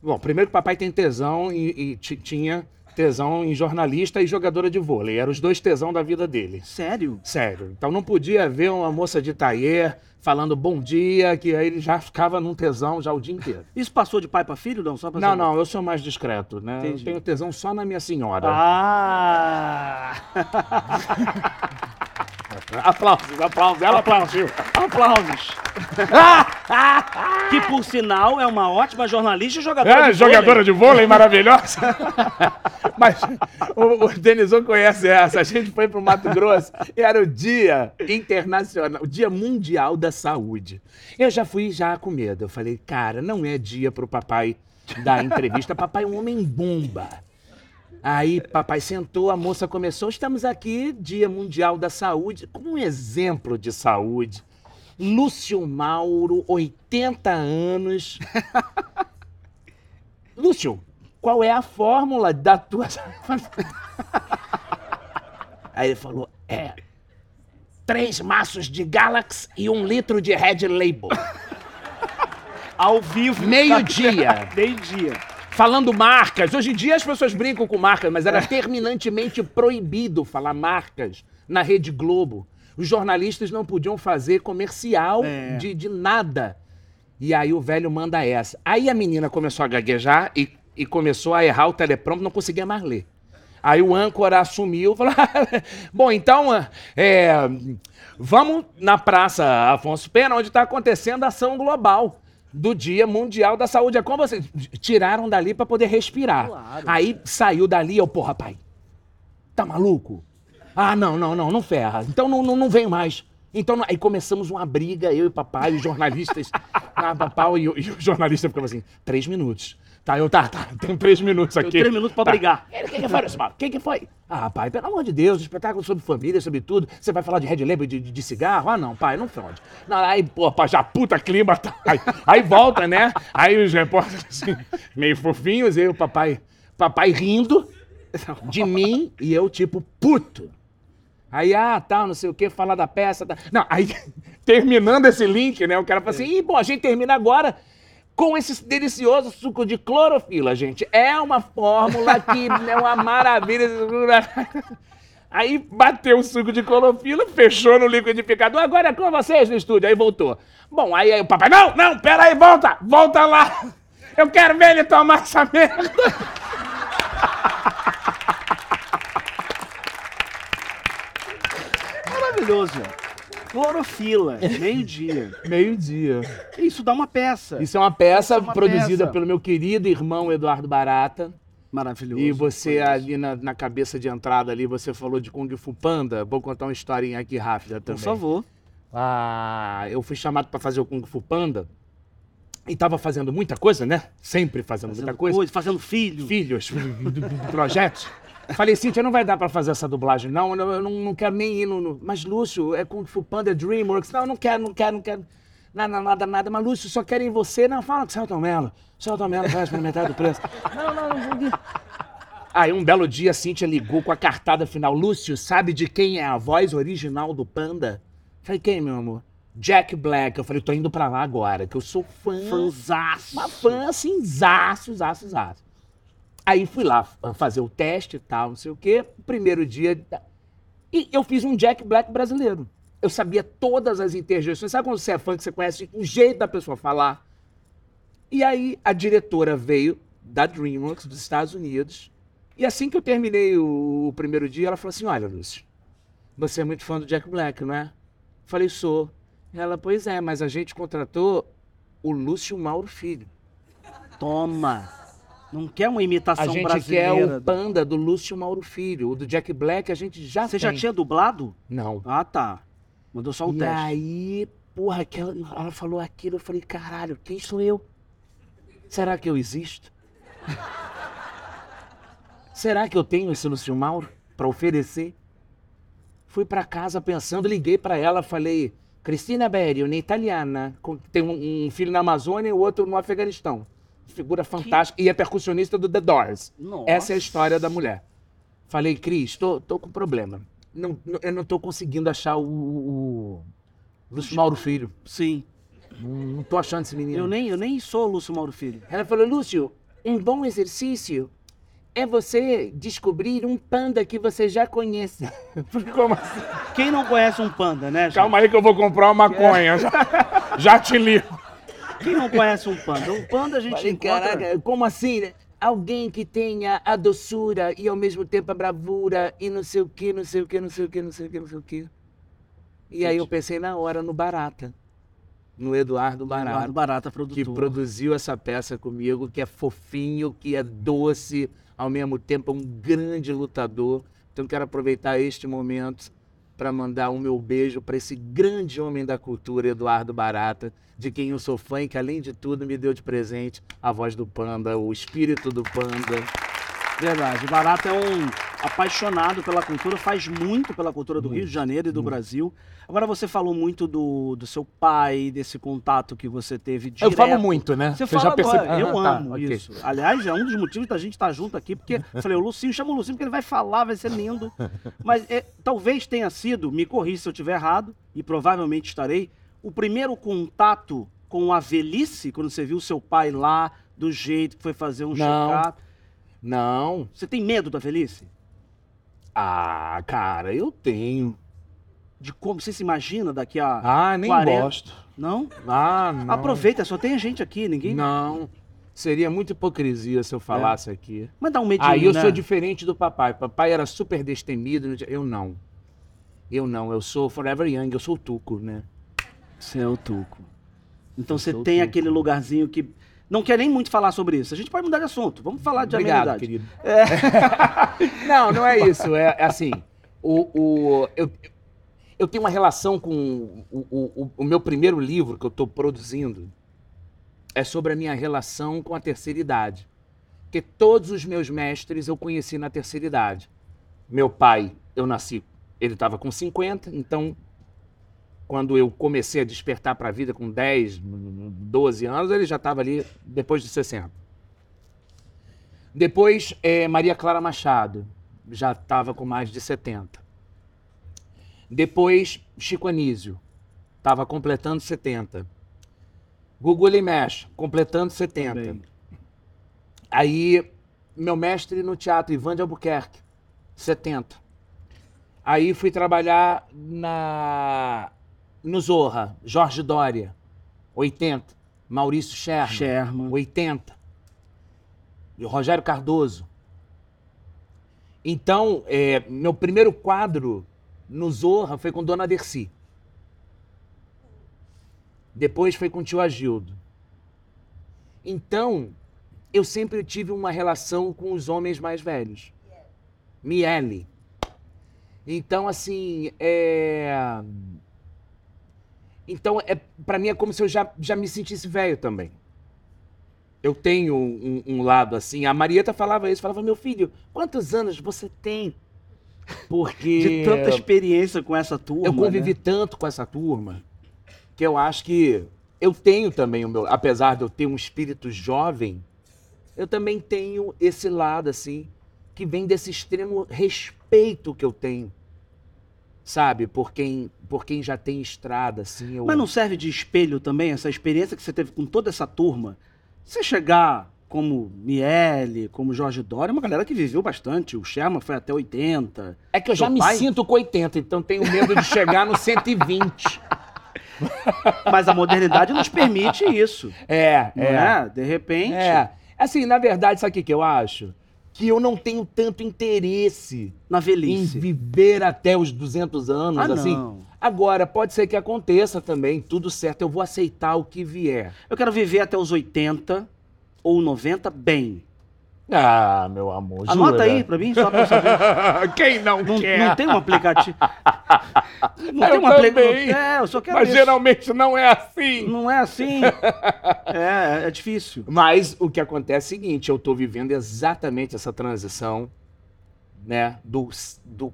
Bom, primeiro que o papai tem tesão e, e ti- tinha tesão em jornalista e jogadora de vôlei. Eram os dois tesão da vida dele. Sério? Sério. Então não podia ver uma moça de tailleur falando bom dia, que aí ele já ficava num tesão já o dia inteiro. Isso passou de pai pra filho, não? Só pra Não, não, eu sou mais discreto, né? Entendi. Eu tenho tesão só na minha senhora. Ah! Aplausos, aplausos. Ela aplaudiu. Aplausos. que por sinal é uma ótima jornalista e jogadora É, de jogadora vôlei. de vôlei maravilhosa. Mas o, o Denison conhece essa. A gente foi pro Mato Grosso e era o dia internacional, o dia mundial da saúde. Eu já fui já com medo. Eu falei, cara, não é dia pro papai dar entrevista. Papai é um homem bomba. Aí papai sentou, a moça começou. Estamos aqui, Dia Mundial da Saúde, como um exemplo de saúde. Lúcio Mauro, 80 anos. Lúcio, qual é a fórmula da tua. Aí ele falou: é. Três maços de Galaxy e um litro de Red Label. Ao vivo. Meio-dia. Meio-dia. Falando marcas. Hoje em dia as pessoas brincam com marcas, mas era terminantemente proibido falar marcas na Rede Globo. Os jornalistas não podiam fazer comercial É. de, de nada. E aí o velho manda essa. Aí a menina começou a gaguejar e, e começou a errar o teleprompter, não conseguia mais ler. Aí o âncora assumiu e falou: Bom, então, é, vamos na Praça Afonso Pena, onde está acontecendo a ação global do Dia Mundial da Saúde. É como vocês tiraram dali para poder respirar. Claro. Aí saiu dali, eu, porra, pai, tá maluco? Ah, não, não, não, não ferra. Então não, não, não vem mais. Então, aí começamos uma briga, eu e papai, os jornalistas. ah, papai, e, o- e o jornalista ficava assim, três minutos. Tá, eu, tá, tá, tem três minutos aqui. três minutos pra Tá. brigar. O que, que foi, Osmar? O que, que foi? Ah, pai, pelo amor de Deus, espetáculo sobre família, sobre tudo. Você vai falar de Red Label, de, de, de cigarro? Ah, não, pai, não fode. Não, aí, pô, pá, já puta clima. Tá. Aí, aí volta, né? Aí os repórteres, assim, meio fofinhos, e o papai, papai rindo de mim e eu, tipo, puto. Aí, ah, tal, não sei o que, falar da peça. Tá. Não, aí, terminando esse link, né? O cara fala assim, Ih, bom, a gente termina agora com esse delicioso suco de clorofila, gente. É uma fórmula que é uma maravilha. Aí bateu o suco de clorofila, fechou no liquidificador, agora é com vocês no estúdio. Aí voltou. Bom, aí, aí o papai, não, não, pera aí, volta, volta lá. Eu quero ver ele tomar essa merda. Maravilhoso. Clorofila. Meio-dia. Meio-dia. Isso dá uma peça. Isso é uma peça é uma produzida peça. pelo meu querido irmão Eduardo Barata. Maravilhoso. E você ali na, na cabeça de entrada ali, você falou de Kung Fu Panda. Vou contar uma historinha aqui rápida Por também. favor. Ah, eu fui chamado para fazer o Kung Fu Panda e tava fazendo muita coisa, né? Sempre fazendo, Fazendo muita coisa. coisa, fazendo filho. Filhos, projetos. Falei, Cíntia, não vai dar para fazer essa dublagem, não. Eu não, não quero nem ir no, no- Mas, Lúcio, é Kung Fu Panda, Dreamworks. Não, não quero, não quero, não quero. Nada, nada, nada. Mas, Lúcio, só querem você. Não, fala com o Celton Mello. Celton Mello faz pela metade do preço. Não, não, não. não. Aí, um belo dia, a Cíntia ligou com a cartada final. Lúcio, sabe de quem é a voz original do Panda? Falei, quem, meu amor? Jack Black. Eu falei, tô indo pra lá agora, que eu sou fã. Fanzaço. Uma fã, assim, zaço, zaço, zaço. Aí fui lá f- fazer o teste e tal, não sei o quê. Primeiro dia. E eu fiz um Jack Black brasileiro. Eu sabia todas as interjeições. Sabe quando você é fã que você conhece o jeito da pessoa falar? E aí a diretora veio da DreamWorks dos Estados Unidos. E assim que eu terminei o, o primeiro dia, ela falou assim: Olha, Lúcio, você é muito fã do Jack Black, não é? Falei, sou. Ela, pois é, mas a gente contratou o Lúcio Mauro Filho. Toma. Não quer uma imitação A gente brasileira. quer o panda do Lúcio Mauro Filho. O do Jack Black a gente já Você tem. já tinha dublado? Não. Ah, tá. Mandou só o e teste. aí, porra, aquela, ela falou aquilo, eu falei, caralho, quem sou eu? Será que eu existo? Será que eu tenho esse Lúcio Mauro pra oferecer? Fui pra casa pensando, liguei pra ela, falei, Cristina Berio, uma italiana, tem um, um filho na Amazônia e o outro no Afeganistão. Figura fantástica. E é percussionista do The Doors. Nossa. Essa é a história da mulher. Falei, Cris, tô, tô com problema. Não, eu não tô conseguindo achar o, o, o Lúcio Mauro Filho. Sim. Não, não tô achando esse menino. Eu nem, eu nem sou Lúcio Mauro Filho. Ela falou, Lúcio, um bom exercício é você descobrir um panda que você já conhece. Como assim? Quem não conhece um panda, né, gente? Calma aí que eu vou comprar uma maconha. Já, já te ligo. Quem não conhece um panda? Um panda a gente Falei, encontra... caraca, como assim? né? Alguém que tenha a doçura e ao mesmo tempo a bravura e não sei o que, não sei o que, não sei o que, não sei o que, não sei o que. E aí eu pensei na hora no Barata. No Eduardo Barata. Eduardo Barata, que produtor. produziu essa peça comigo, que é fofinho, que é doce, ao mesmo tempo é um grande lutador. Então quero aproveitar este momento para mandar o meu beijo para esse grande homem da cultura, Eduardo Barata, de quem eu sou fã e que além de tudo me deu de presente a voz do Panda, o espírito do Panda. Verdade. Barata é um apaixonado pela cultura, faz muito pela cultura do Rio de Janeiro e do Brasil. Agora você falou muito do, do seu pai, desse contato que você teve direto. Eu falo muito, né? Você, Você fala já percebeu? agora, eu Ah, tá, amo ok. isso. Aliás, é um dos motivos da gente estar junto aqui, porque eu falei, o Lucinho, chama o Lucinho, porque ele vai falar, vai ser lindo. Mas é, talvez tenha sido, me corri se eu estiver errado, e provavelmente estarei, o primeiro contato com a velhice, quando você viu seu pai lá, do jeito que foi fazer um Não. check-up. Não. Você tem medo da velhice? Ah, cara, eu tenho. De como você se imagina daqui a. Ah, nem 40. gosto. Não? Ah, não. Aproveita, só tem gente aqui, ninguém. Não. Seria muita hipocrisia se eu falasse aqui. Mas dá um medinho, Aí eu né? sou diferente do papai. Papai era super destemido. Eu não. Eu não. Eu sou forever young. Eu sou o Tuco, né? Você é o Tuco. Então você sou o tem Tuco. aquele lugarzinho que. Não quer nem muito falar sobre isso. A gente pode mudar de assunto. Vamos falar de Obrigado, amenidade. querido. não, não é isso. É, é assim. O, o, eu, eu tenho uma relação com o, o, o meu primeiro livro que eu estou produzindo. É sobre a minha relação com a terceira idade. Porque todos os meus mestres eu conheci na terceira idade. Meu pai, eu nasci, ele estava com 50, então quando eu comecei a despertar para a vida com 10, 12 anos, ele já estava ali depois de 60. Depois, eh, Maria Clara Machado, já estava com mais de 70. Depois, Chico Anísio, estava completando 70. Gugu Limesh, completando 70. Bem. Aí, meu mestre no teatro, Ivan de Albuquerque, 70. Aí fui trabalhar na no Zorra, Jorge Dória, 80. Maurício Sherman, Sherman. 80. E Rogério Cardoso. Então, é, meu primeiro quadro no Zorra foi com Dona Dercy. Depois foi com o tio Agildo. Então, eu sempre tive uma relação com os homens mais velhos. Miele. Então, assim, é... Então, é, para mim é como se eu já, já me sentisse velho também. Eu tenho um, um lado assim. A Marieta falava isso, falava, meu filho, quantos anos você tem? Porque De tanta experiência com essa turma. eu convivi né? tanto com essa turma que eu acho que eu tenho também o meu, apesar de eu ter um espírito jovem, eu também tenho esse lado assim que vem desse extremo respeito que eu tenho, sabe, por quem, por quem já tem estrada assim. Eu... Mas não serve de espelho também essa experiência que você teve com toda essa turma? Você chegar como Miele, como Jorge Dória, é uma galera que viveu bastante. O Sherman foi até 80. É que eu já Seu me pai? sinto com 80, então tenho medo de chegar no 120. Mas a modernidade nos permite isso. É, Não é. é? De repente. É. Assim, na verdade, sabe o que, eu acho? Que eu não tenho tanto interesse Na em velhice. viver até os 200 anos, Ah, assim. não. Agora, pode ser que aconteça também, tudo certo, eu vou aceitar o que vier. Eu quero viver até os 80 ou 90 bem. Ah, meu amor, Anota aí pra mim, só pra eu saber. Quem não, Não, quer? não tem um aplicativo. Não Eu tem um aplicativo. É, eu só quero Mas isso. geralmente não é assim. Não é assim. É, é difícil. Mas o que acontece é o seguinte, eu tô vivendo exatamente essa transição, né, do, do,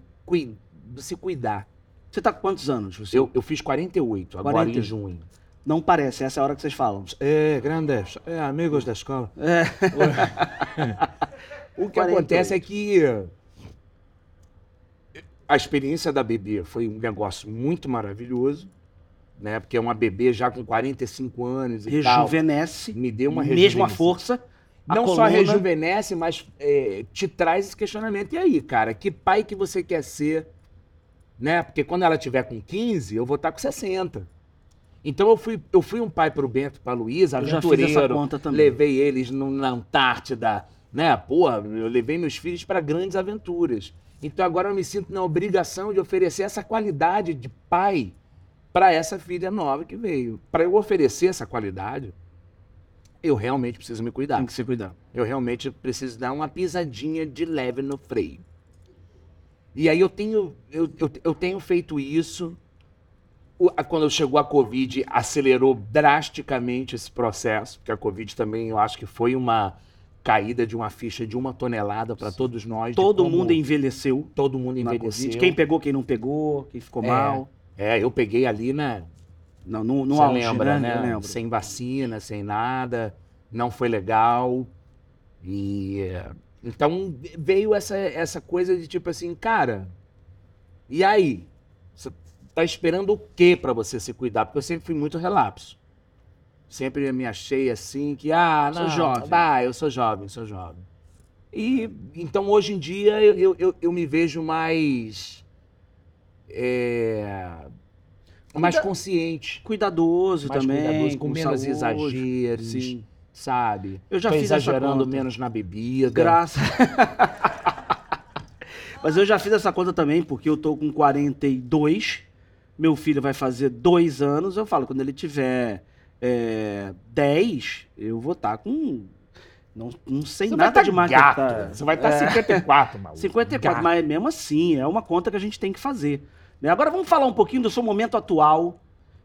do se cuidar. Você tá com quantos anos? Você? Eu, eu fiz 48, agora 40. em junho. Não parece, essa é a hora que vocês falam. É, grandes, é, amigos da escola. É. O que 48. acontece é que a experiência da bebê foi um negócio muito maravilhoso, né? Porque é uma bebê já com 45 anos e tal. Rejuvenesce. Me deu uma Mesmo a rejuvenescida. força. Não só rejuvenesce, mas é, te traz esse questionamento. E aí, cara, que pai que você quer ser? Né? Porque quando ela tiver com 15, eu vou estar com 60. Então eu fui, eu fui um pai pro Bento e pra Luísa, Eu já fiz essa aventureiro. conta também. Levei eles no- na Antártida, né? Porra, eu levei meus filhos para grandes aventuras. Então agora eu me sinto na obrigação de oferecer essa qualidade de pai para essa filha nova que veio. Para eu oferecer essa qualidade, eu realmente preciso me cuidar. Tem que se cuidar. Eu realmente preciso dar uma pisadinha de leve no freio. E aí eu tenho, eu, eu, eu tenho feito isso. O- a- quando chegou a Covid, acelerou drasticamente esse processo, porque a Covid também eu acho que foi uma caída de uma ficha de uma tonelada para todos nós. Todo como mundo envelheceu todo mundo envelheceu. Quem pegou, quem não pegou, quem ficou É. mal. É, eu peguei ali na. Não, no, no Você auge, lembra, né? né? Sem vacina, sem nada, não foi legal. E então veio essa, essa coisa de tipo assim, cara, e aí? Você tá esperando o quê pra você se cuidar? Porque eu sempre fui muito relapso. Sempre me achei assim que, ah, Sou não, jovem. Ah, eu sou jovem, sou jovem. E então hoje em dia eu, eu, eu, eu me vejo mais. é, mais Cuida- consciente Cuidadoso mais também. cuidadoso, com, com menos saúde. exageros, Sim. Sabe? Eu já Tô fiz essa exagerando conta. menos na bebida. Graças. Mas eu já fiz essa conta também, porque eu tô com 42, meu filho vai fazer dois anos, eu falo, quando ele tiver é, 10, eu vou estar com. Não, não sei Você nada tá de marketing. Você vai estar 54, maluco. 54, Gato. mas mesmo assim, é uma conta que a gente tem que fazer. né? Agora vamos falar um pouquinho do seu momento atual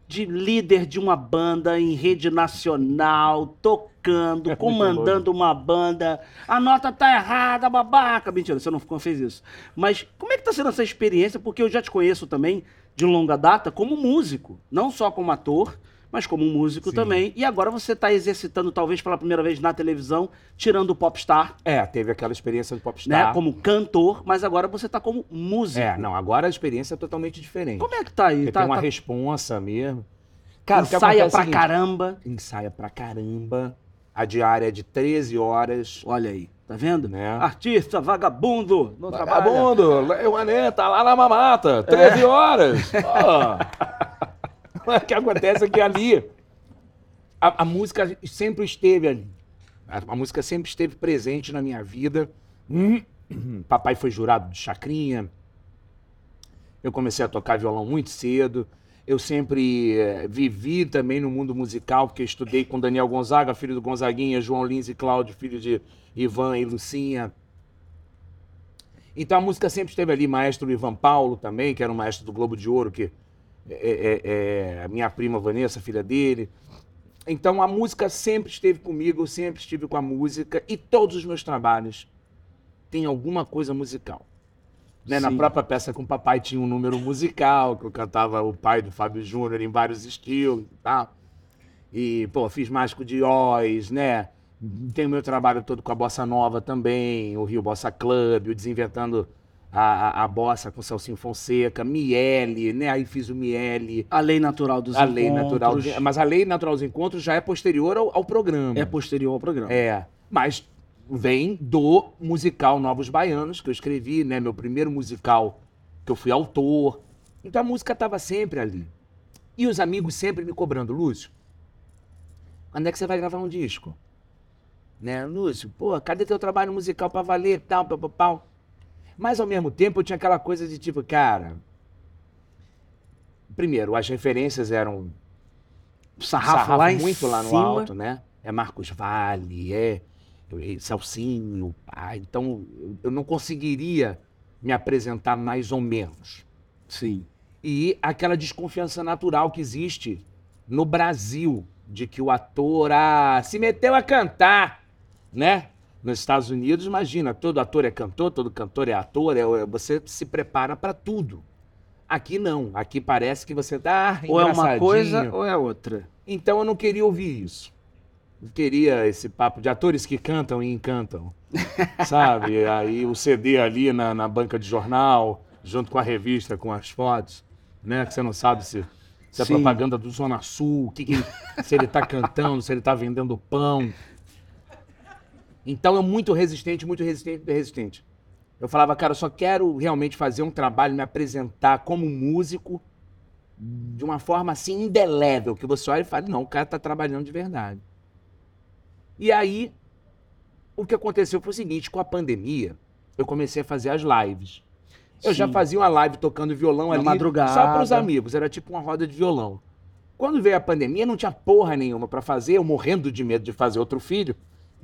de líder de uma banda em rede nacional, tocando, É comandando uma banda. A nota tá errada, babaca. Mentira, você não fez isso. Mas como é que tá sendo essa experiência? Porque eu já te conheço também de longa data como músico, não só como ator, mas como músico Sim. também. E agora você está exercitando, talvez pela primeira vez na televisão, tirando o popstar, É, teve aquela experiência do popstar. né? Como cantor, mas agora você tá como músico. É, não, agora a experiência é totalmente diferente. Como é que tá aí? Tá, tem uma tá- responsa mesmo. Cara, ensaia é pra seguinte, caramba. Ensaia pra caramba. A diária é de 13 horas. Olha aí, tá vendo? Né? Artista, vagabundo, não trabalha. Vagabundo, o Ané tá lá na mamata, 13 horas. Ó. o que acontece é que ali, a, a música sempre esteve ali. A, a música sempre esteve presente na minha vida. Hum, Papai foi jurado de chacrinha. Eu comecei a tocar violão muito cedo. Eu sempre eh, vivi também no mundo musical, porque estudei com Daniel Gonzaga, filho do Gonzaguinha, João Lins e Cláudio, filho de Ivan e Lucinha. Então a música sempre esteve ali, maestro Ivan Paulo também, que era um maestro do Globo de Ouro, que é, é- é a minha prima Vanessa, filha dele. Então a música sempre esteve comigo, eu sempre estive com a música e todos os meus trabalhos têm alguma coisa musical. Né? Na própria peça com o papai tinha um número musical, que eu cantava o pai do Fábio Júnior em vários estilos e tal. E, pô, fiz Mágico de Oz, né? Tem o meu trabalho todo com a Bossa Nova também, o Rio Bossa Club, o Desinventando a, a, a Bossa com Celcinho Fonseca, Miele, né? Aí fiz o Miele, A lei natural dos a Lei encontros Natural. de- Mas a Lei Natural dos Encontros já é posterior ao, ao programa. é posterior ao programa. É, mas vem do musical Novos Baianos, que eu escrevi, né? Meu primeiro musical que eu fui autor. Então a música estava sempre ali. E os amigos sempre me cobrando, Lúcio, quando é que você vai gravar um disco? Né, Lúcio, pô, cadê teu trabalho musical pra valer, tal, pau, pau, pau. Mas ao mesmo tempo eu tinha aquela coisa de tipo, cara. Primeiro, as referências eram Sarrafo, sarrafo lá muito lá no alto, né? É Marcos Vale, é, Celcinho, ah, então eu- eu não conseguiria me apresentar mais ou menos. Sim. E aquela desconfiança natural que existe no Brasil de que o ator ah, se meteu a cantar, né? Nos Estados Unidos, imagina, todo ator é cantor, todo cantor é ator, é- você se prepara para tudo. Aqui não, aqui parece que você tá Ou é uma coisa ou é outra. Então eu não queria ouvir isso. Eu queria esse papo de atores que cantam e encantam. Sabe? Aí o CD ali na, na banca de jornal, junto com a revista, com as fotos, né? Que você não sabe se, se é propaganda do Zona Sul, que que se ele tá cantando, se ele tá vendendo pão. Então eu muito resistente, muito resistente, muito resistente. Eu falava, cara, eu só quero realmente fazer um trabalho, me apresentar como músico de uma forma assim indelével, que você olha e fala, não, o cara tá trabalhando de verdade. E aí, o que aconteceu foi o seguinte, com a pandemia, eu comecei a fazer as lives. Eu já Sim. fazia uma live tocando violão Na ali, madrugada. só para os amigos, era tipo uma roda de violão. Quando veio a pandemia, não tinha porra nenhuma para fazer, eu morrendo de medo de fazer outro filho,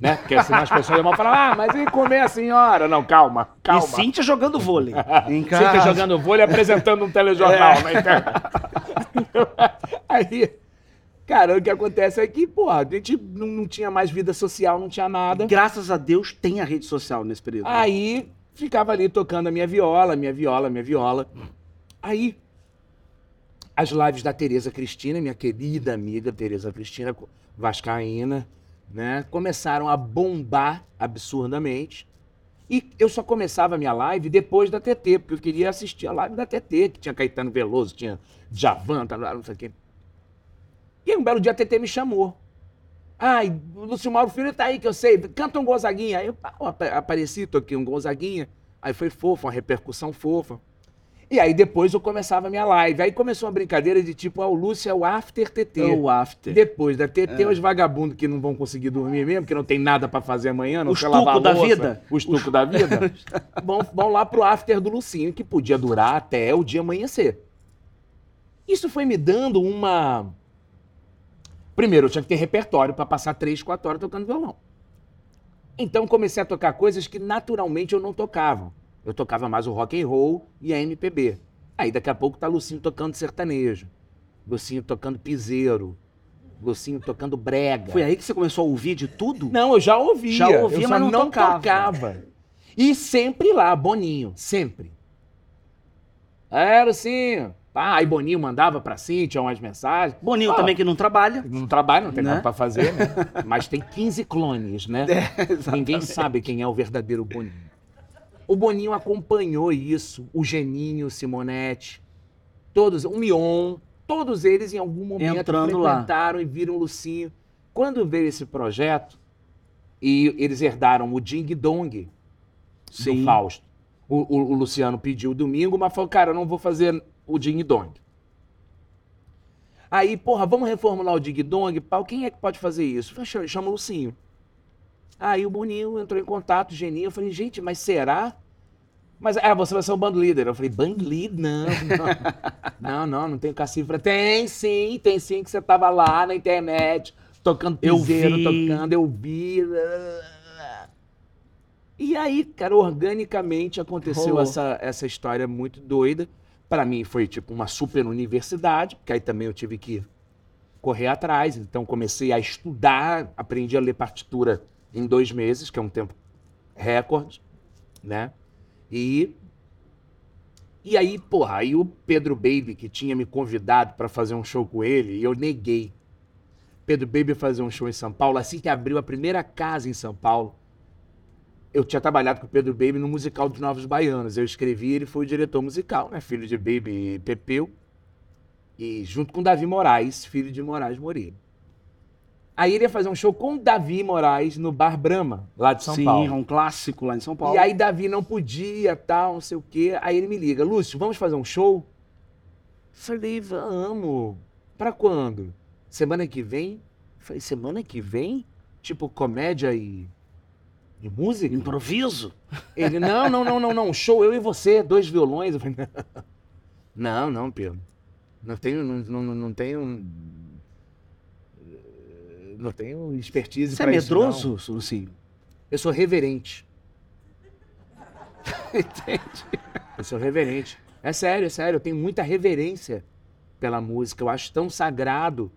né? Porque senão as pessoas iam falar, ah, mas e comer a senhora? Não, calma, calma. E Cíntia jogando vôlei. em casa. tá jogando vôlei apresentando um telejornal na internet. Aí, cara, o que acontece é que, porra, a gente não, não tinha mais vida social, não tinha nada. Graças a Deus tem a rede social nesse período. Aí, ficava ali tocando a minha viola, minha viola, minha viola. Aí, as lives da Tereza Cristina, minha querida amiga Tereza Cristina Vascaína, né, começaram a bombar absurdamente. E eu só começava a minha live depois da TT, porque eu queria assistir a live da TT, que tinha Caetano Veloso, tinha Javan, não sei o quê. E aí, um belo dia a TT me chamou. Ai, o Lúcio Mauro Filho tá aí, que eu sei. Canta um Gonzaguinha. Aí eu apa- apareci, toquei um Gonzaguinha. Aí foi fofo, uma repercussão fofa. E aí depois eu começava a minha live. Aí começou uma brincadeira de tipo, ah, o Lúcio é o after TT. o after. Depois da TT, os vagabundos que não vão conseguir dormir mesmo, que não tem nada pra fazer amanhã, não O quer lavar a da louça, vida. O estuco da vida. vão, vão lá pro after do Lucinho, que podia durar até o dia amanhecer. Isso foi me dando uma. Primeiro, eu tinha que ter repertório pra passar três, quatro horas tocando violão. Então comecei a tocar coisas que naturalmente eu não tocava. Eu tocava mais o rock and roll e a MPB. Aí daqui a pouco tá Lucinho tocando sertanejo, Lucinho tocando piseiro, Lucinho tocando brega. Foi aí que você começou a ouvir de tudo? Não, eu já ouvia. Já ouvia, mas não não tocava. tocava. E sempre lá, Boninho, sempre. Era assim. Ah, aí Boninho mandava pra Cintia umas mensagens. Boninho Ah, também que não trabalha. Não trabalha, não tem Né? nada pra fazer, né? Mas tem 15 clones, né? Ninguém sabe quem é o verdadeiro Boninho. O Boninho acompanhou isso, o Geninho, o Simonetti, todos, o Mion, todos eles em algum momento Entrando lá. frequentaram e viram o Lucinho. Quando veio esse projeto, e eles herdaram o Ding Dong Sim. do Fausto. O, o- o Luciano pediu domingo, mas falou, cara, eu não vou fazer o Ding Dong. Aí, porra, vamos reformular o Ding Dong? Pau, quem é que pode fazer isso? Eu falei, "Chama- Chama o Lucinho. Aí o Boninho entrou em contato, Geninho. Eu falei, gente, mas será? Mas, ah, você vai ser o band leader. Eu falei, band leader? Não, não. não, não, não tem cacife. pra- Tem sim, tem sim, que você tava lá na internet, tocando Eu piseiro, vi. tocando, eu vi. E aí, cara, organicamente aconteceu Rolou. essa, essa história muito doida. Para mim foi tipo uma super universidade, porque aí também eu tive que correr atrás. Então comecei a estudar, aprendi a ler partitura em dois meses, que é um tempo recorde, né? E e aí, porra, aí o Pedro Baby que tinha me convidado para fazer um show com ele, e eu neguei. Pedro Baby fazer um show em São Paulo, assim que abriu a primeira casa em São Paulo. Eu tinha trabalhado com o Pedro Baby no musical dos Novos Baianos. Eu escrevi, ele foi o diretor musical, né? Filho de Baby e Pepeu. E junto com Davi Moraes, filho de Moraes Moreira. Aí ele ia fazer um show com o Davi Moraes no Bar Brahma, lá de São Sim, Paulo. é um clássico lá em São Paulo. E aí Davi não podia, tal, não sei o quê. Aí ele me liga, Lúcio, vamos fazer um show? Falei, vamos. Pra quando? Semana que vem? Falei, semana que vem? Tipo, comédia e, e música? Improviso? Ele, não, não, não, não, não, show, eu e você, dois violões. Eu falei, não, não, Pedro. Não tenho, não, não, não tenho... Não tenho expertise Você é pra isso, não. medroso, Lucinho? Eu sou reverente. Entende? Eu sou reverente. É sério, é sério. Eu tenho muita reverência pela música. Eu acho tão sagrado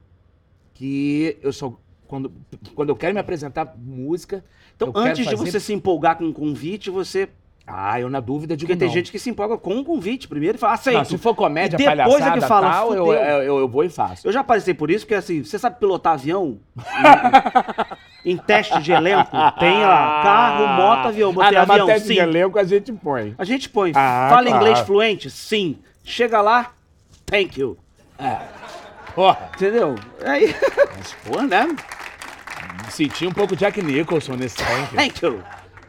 que eu sou. Quando, quando eu quero me apresentar música. Então, antes de fazer- você se empolgar com um convite, você. Ah, eu na dúvida digo Porque tem não. gente que se empolga com um convite primeiro e fala, aceito. Não, se for comédia, E depois é que fala, tal, eu, eu, eu, vou e faço. Eu já passei por isso, porque assim, você sabe pilotar avião? em, em teste de elenco, tem lá, carro, moto, avião. Botei ah, avião, matéria sim. de elenco a gente põe. A gente põe. Ah, Fala claro. inglês fluente? Sim. Chega lá, thank you. Porra. Entendeu? Aí, Mas, pô, né? Senti um pouco Jack Nicholson nesse tanque. Thank you.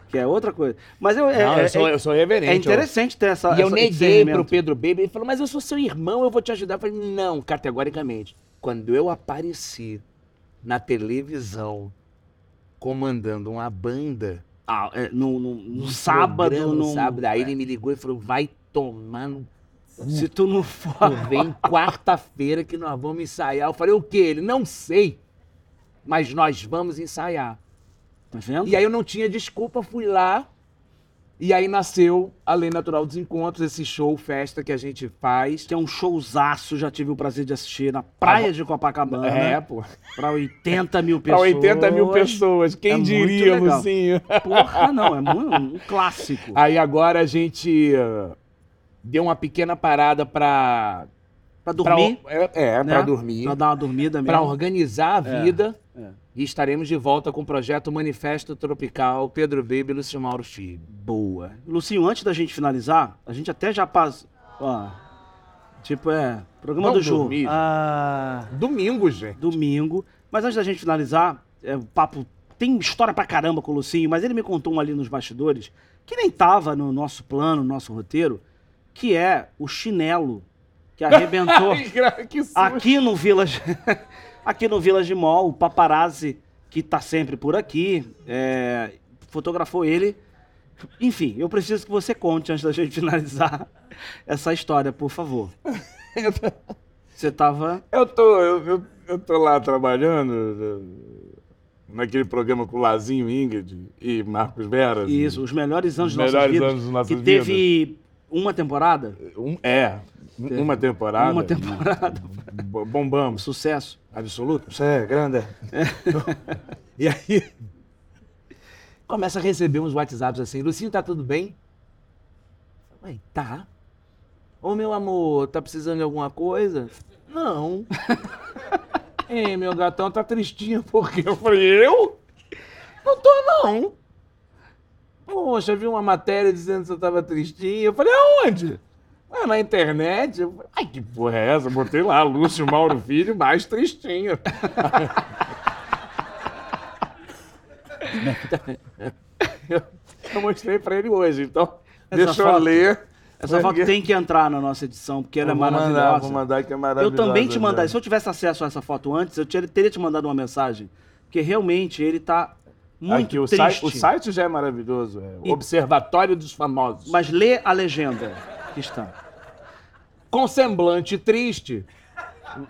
Que é outra coisa. Mas eu, é, Não, é- eu sou, é- eu sou reverente. é interessante ter essa. E eu essa- neguei discernimento. pro Pedro Baby. Ele falou, mas eu sou seu irmão, eu vou te ajudar. Eu falei, não, categoricamente. Quando eu apareci na televisão comandando uma banda. Ah, é, no, no- no sábado, programa, no sábado, aí ele me ligou e falou, vai tomar no Se tu não for. Vem quarta-feira que nós vamos ensaiar. Eu falei, o quê? Ele, não sei, mas nós vamos ensaiar. Tá vendo? E aí eu não tinha desculpa, fui lá. E aí nasceu a Lei Natural dos Encontros, esse show, festa que a gente faz. Que é um showzaço, já tive o prazer de assistir na praia de Copacabana. É, pô. Pra 80 mil Pra pessoas. 80 mil pessoas. Quem É diria. Lucinho? Porra, não, é muito, um clássico. Aí agora a gente uh, deu uma pequena parada pra... Pra pra- dormir. é, é, né? pra dormir. Pra dar uma dormida mesmo. Pra organizar a É, vida. é. E estaremos de volta com o projeto Manifesto Tropical Pedro Baby e Lúcio Mauro Filho. Boa. Lucinho, antes da gente finalizar, a gente até já passou. Ó. Tipo, é. Programa Vamos do dormir. Ah, Domingo, gente. domingo. Mas antes da gente finalizar, é, o papo tem história pra caramba com o Lucinho, mas ele me contou um ali nos bastidores, que nem tava no nosso plano, no nosso roteiro, que é o chinelo que arrebentou. Ai, que. Aqui no Village, aqui no Village Mall, o paparazzi que tá sempre por aqui, é, fotografou ele. Enfim, eu preciso que você conte antes da gente finalizar essa história, por favor. Você tava Eu tô, eu, eu, eu tô lá trabalhando naquele programa com o Lazinho Ingrid e Marcos Veras. isso, os melhores anos Os de nossas melhores vidas, anos de nossas que teve uma temporada, Um, é, uma temporada. uma temporada, Bombamos. sucesso. Absoluto. Isso é grande. e aí, começa a receber uns WhatsApps assim, Lucinho, tá tudo bem? Ué, tá. Ô, meu amor, tá precisando de alguma coisa? Não. Ei, meu gatão tá tristinho porque eu falei, eu? Não tô, não. Poxa, vi uma matéria dizendo que você tava tristinho. Eu falei, aonde? Ah, na internet. Eu Ai, que porra é essa? Botei lá, Lúcio Mauro Filho, mais tristinho. eu, eu mostrei pra ele hoje, então Essa deixa eu foto- ler. Essa foto tem que entrar na nossa edição, porque ela é Eu maravilhosa. Mandar, vou mandar que é Eu maravilhosa. também te mandar. né? Se eu tivesse acesso a essa foto antes, eu te- teria te mandado uma mensagem. Porque realmente ele tá muito Aqui, o, triste. site, o site já é maravilhoso. É E- Observatório dos Famosos. Mas lê a legenda que está. Com semblante triste,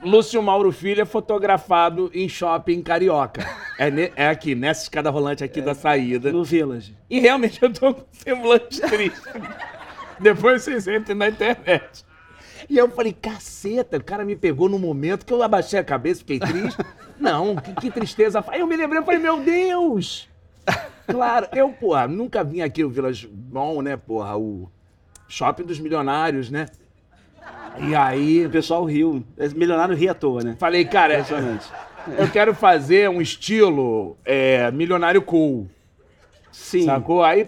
Lúcio Mauro Filho é fotografado em shopping carioca. É, ne- é aqui, nessa escada rolante aqui da saída. No Village. E realmente eu tô com semblante triste. Depois vocês entrem na internet. E eu falei, caceta, o cara me pegou no momento que eu abaixei a cabeça, fiquei triste. Não, que, que tristeza. Aí eu me lembrei, eu falei, meu Deus! Claro, eu, porra, nunca vim aqui no Village Mall, né, porra, o shopping dos milionários, né? E aí, O pessoal riu. Milionário ri à toa, né? falei, cara, Impressionante. eu quero fazer um estilo é, milionário cool. Sim. Sacou? Aí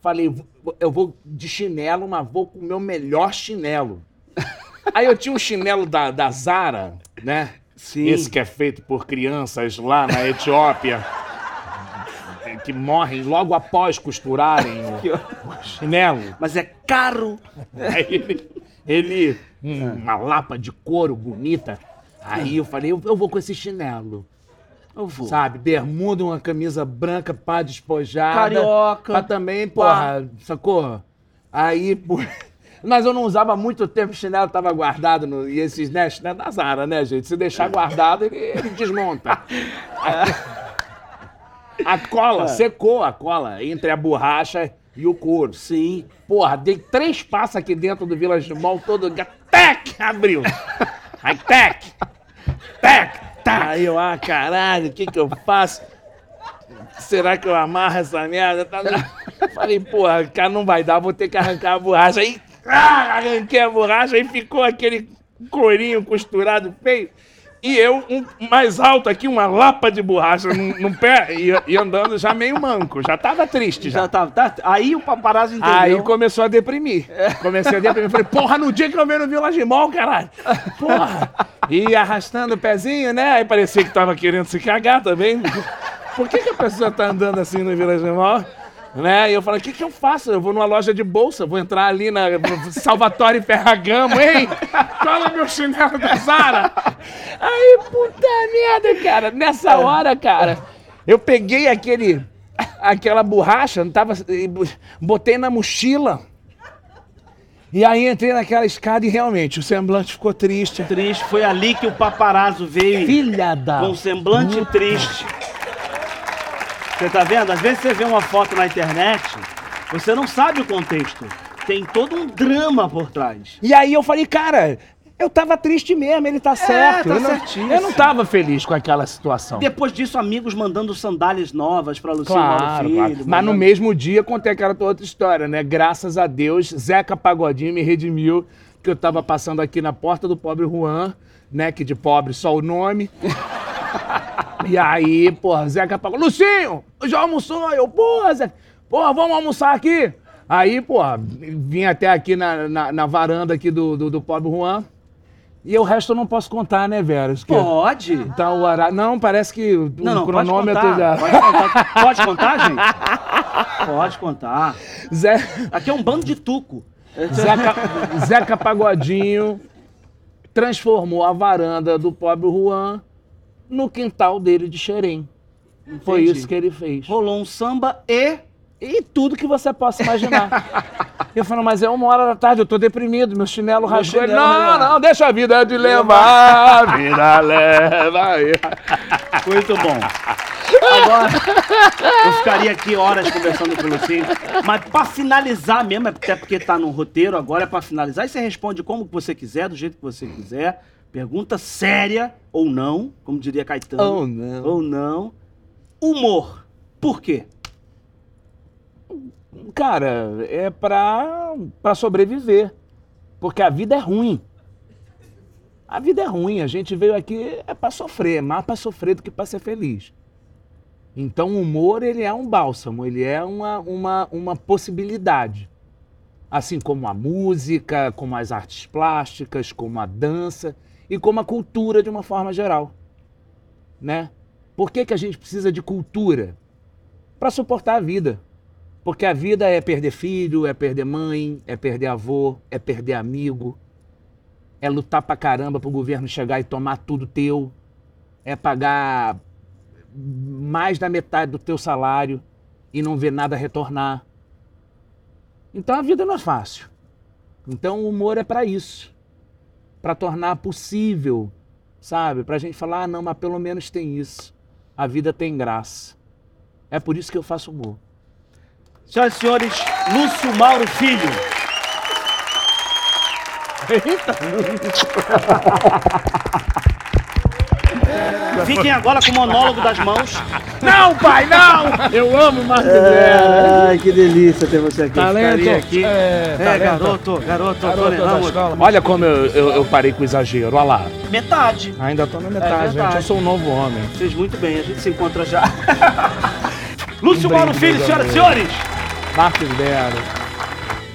falei, "Vou- eu vou de chinelo, mas vou com o meu melhor chinelo. Aí eu tinha um chinelo da, da Zara, né? Sim. Esse que é feito por crianças lá na Etiópia, que morrem logo após costurarem o, o chinelo. Mas é caro. Aí ele, ele um- uma lapa de couro bonita. Aí eu falei, eu, eu vou com esse chinelo. Eu vou. Sabe, bermuda, uma camisa branca, pá, despojada. Carioca. Pra também, porra, sacou? Aí, pô... Mas eu não usava muito tempo, o chinelo tava guardado, no... e esses, né, chinelo da Zara, né, gente? Se deixar guardado, ele, ele desmonta. A cola, secou a cola entre a borracha e o couro. Sim. Porra, dei três passos aqui dentro do Village Mall todo. Tec! Abriu. Aí, tec! Tec! Tá. Aí eu, ah, caralho, o que que eu faço? Será que eu amarro essa merda? Tá... Falei, porra, cara, não vai dar, vou ter que arrancar a borracha. Aí, ah, arranquei a borracha, aí ficou aquele corinho costurado feio. E eu, um, mais alto aqui, uma lapa de borracha no, pé e, e andando já meio manco. Já tava triste, já. Já tá, tá. Aí o paparazzi entendeu. Aí começou a deprimir. Comecei a deprimir. Falei, porra, no dia que eu venho no Village Mall, caralho. Porra. E arrastando o pezinho, né? Aí parecia que tava querendo se cagar também. por que, que a pessoa tá andando assim no Village Mall? Né? E eu falei, o que, que eu faço? Eu vou numa loja de bolsa, vou entrar ali na Salvatore Ferragamo, hein? Cola meu chinelo da Zara. Aí, puta merda, cara. Nessa hora, cara, eu peguei aquele, aquela borracha, tava, botei na mochila. E aí entrei naquela escada e realmente o semblante ficou triste. Triste. Foi ali que o paparazzo veio. Filha da. Com um semblante triste. Você tá vendo? Às vezes você vê uma foto na internet, você não sabe o contexto. Tem todo um drama por trás. E aí eu falei, cara, eu tava triste mesmo, ele tá certo. tá eu, não, eu não tava feliz com aquela situação. Depois disso, amigos mandando sandálias novas pra Luciano Claro, Filho. claro. Mas no mandando- mesmo dia contei aquela outra história, né? Graças a Deus, Zeca Pagodinho me redimiu, que eu tava passando aqui na porta do pobre Juan, né? Que de pobre só o nome. e aí, porra, Zeca Pagodinho, Lucinho, já almoçou? Eu, porra, Zeca, porra, vamos almoçar aqui? Aí, porra, vim até aqui na, na, na varanda aqui do, do, do pobre Juan. E o resto eu não posso contar, né, Vera? Que- Pode. Tá o horário. Não, parece que o Não, não, pode cronômetro contar. já. Pode contar. Pode contar, gente? Pode contar. Zé... Aqui é um bando de tuco. Zeca, Zeca Pagodinho transformou a varanda do pobre Juan no quintal dele de Xerém. Foi Entendi. isso que ele fez. Rolou um samba e... E tudo que você possa imaginar. Eu falei, mas é uma hora da tarde, eu tô deprimido, meu chinelo rachou. Não, rasgou." não, deixa a vida te levar, a vida leva. aí." Muito bom. Agora, eu ficaria aqui horas conversando com o Lucinho, mas pra finalizar mesmo, até porque tá no roteiro agora, é pra finalizar, e você responde como você quiser, do jeito que você quiser. Pergunta séria ou não, como diria Caetano. Ou não. Ou não. Humor. Por quê? Cara, é pra, pra sobreviver. Porque a vida é ruim. A vida é ruim. A gente veio aqui é pra sofrer. É mais pra sofrer do que pra ser feliz. Então o humor, ele é um bálsamo. Ele é uma, uma, uma possibilidade. Assim como a música, como as artes plásticas, como a dança e como a cultura de uma forma geral. Né? Por que, que a gente precisa de cultura? Para suportar a vida. Porque a vida é perder filho, é perder mãe, é perder avô, é perder amigo, é lutar pra caramba pro governo chegar e tomar tudo teu, é pagar mais da metade do teu salário e não ver nada retornar. Então a vida não é fácil. Então o humor é para isso, para tornar possível, sabe? Pra gente falar, ah, não, mas pelo menos tem isso. A vida tem graça. É por isso que eu faço humor. Senhoras e senhores, Lúcio Mauro Filho. Fiquem agora com o monólogo das mãos. Não, pai, não! Eu amo Marco Zero. Ai, que delícia ter você aqui. Talento. Aqui. É, É, talento. garoto, garoto, Garoto Tony da Ramos. escola. Olha como eu, eu, eu parei com o exagero, olha lá. Metade. Ainda tô na metade, verdade. gente. Eu sou um novo homem. Fez muito bem, a gente se encontra já. Lúcio Um Mauro Filho, senhoras e senhores. Marcos Zero.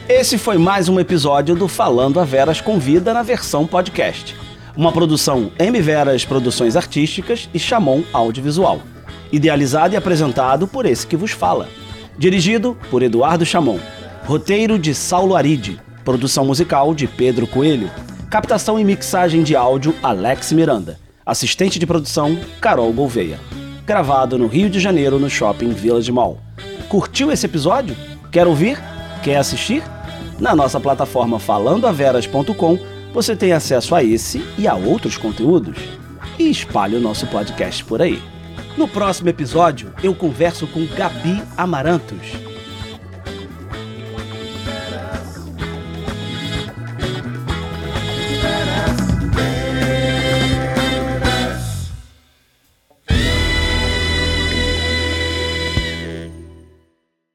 Esse foi mais um episódio do Falando a Veras Convida na versão podcast. Uma produção M Veras Produções Artísticas e Chamon Audiovisual. Idealizado e apresentado por esse que vos fala. Dirigido por Eduardo Chamon. Roteiro de Saulo Aride. Produção musical de Pedro Coelho. Captação e mixagem de áudio Alex Miranda. Assistente de produção Carol Gouveia. Gravado no Rio de Janeiro no Shopping Village Mall. Curtiu esse episódio? Quer ouvir? Quer assistir? Na nossa plataforma falandoaveras.com você tem acesso a esse e a outros conteúdos. E espalhe o nosso podcast por aí. No próximo episódio, eu converso com Gabi Amarantos.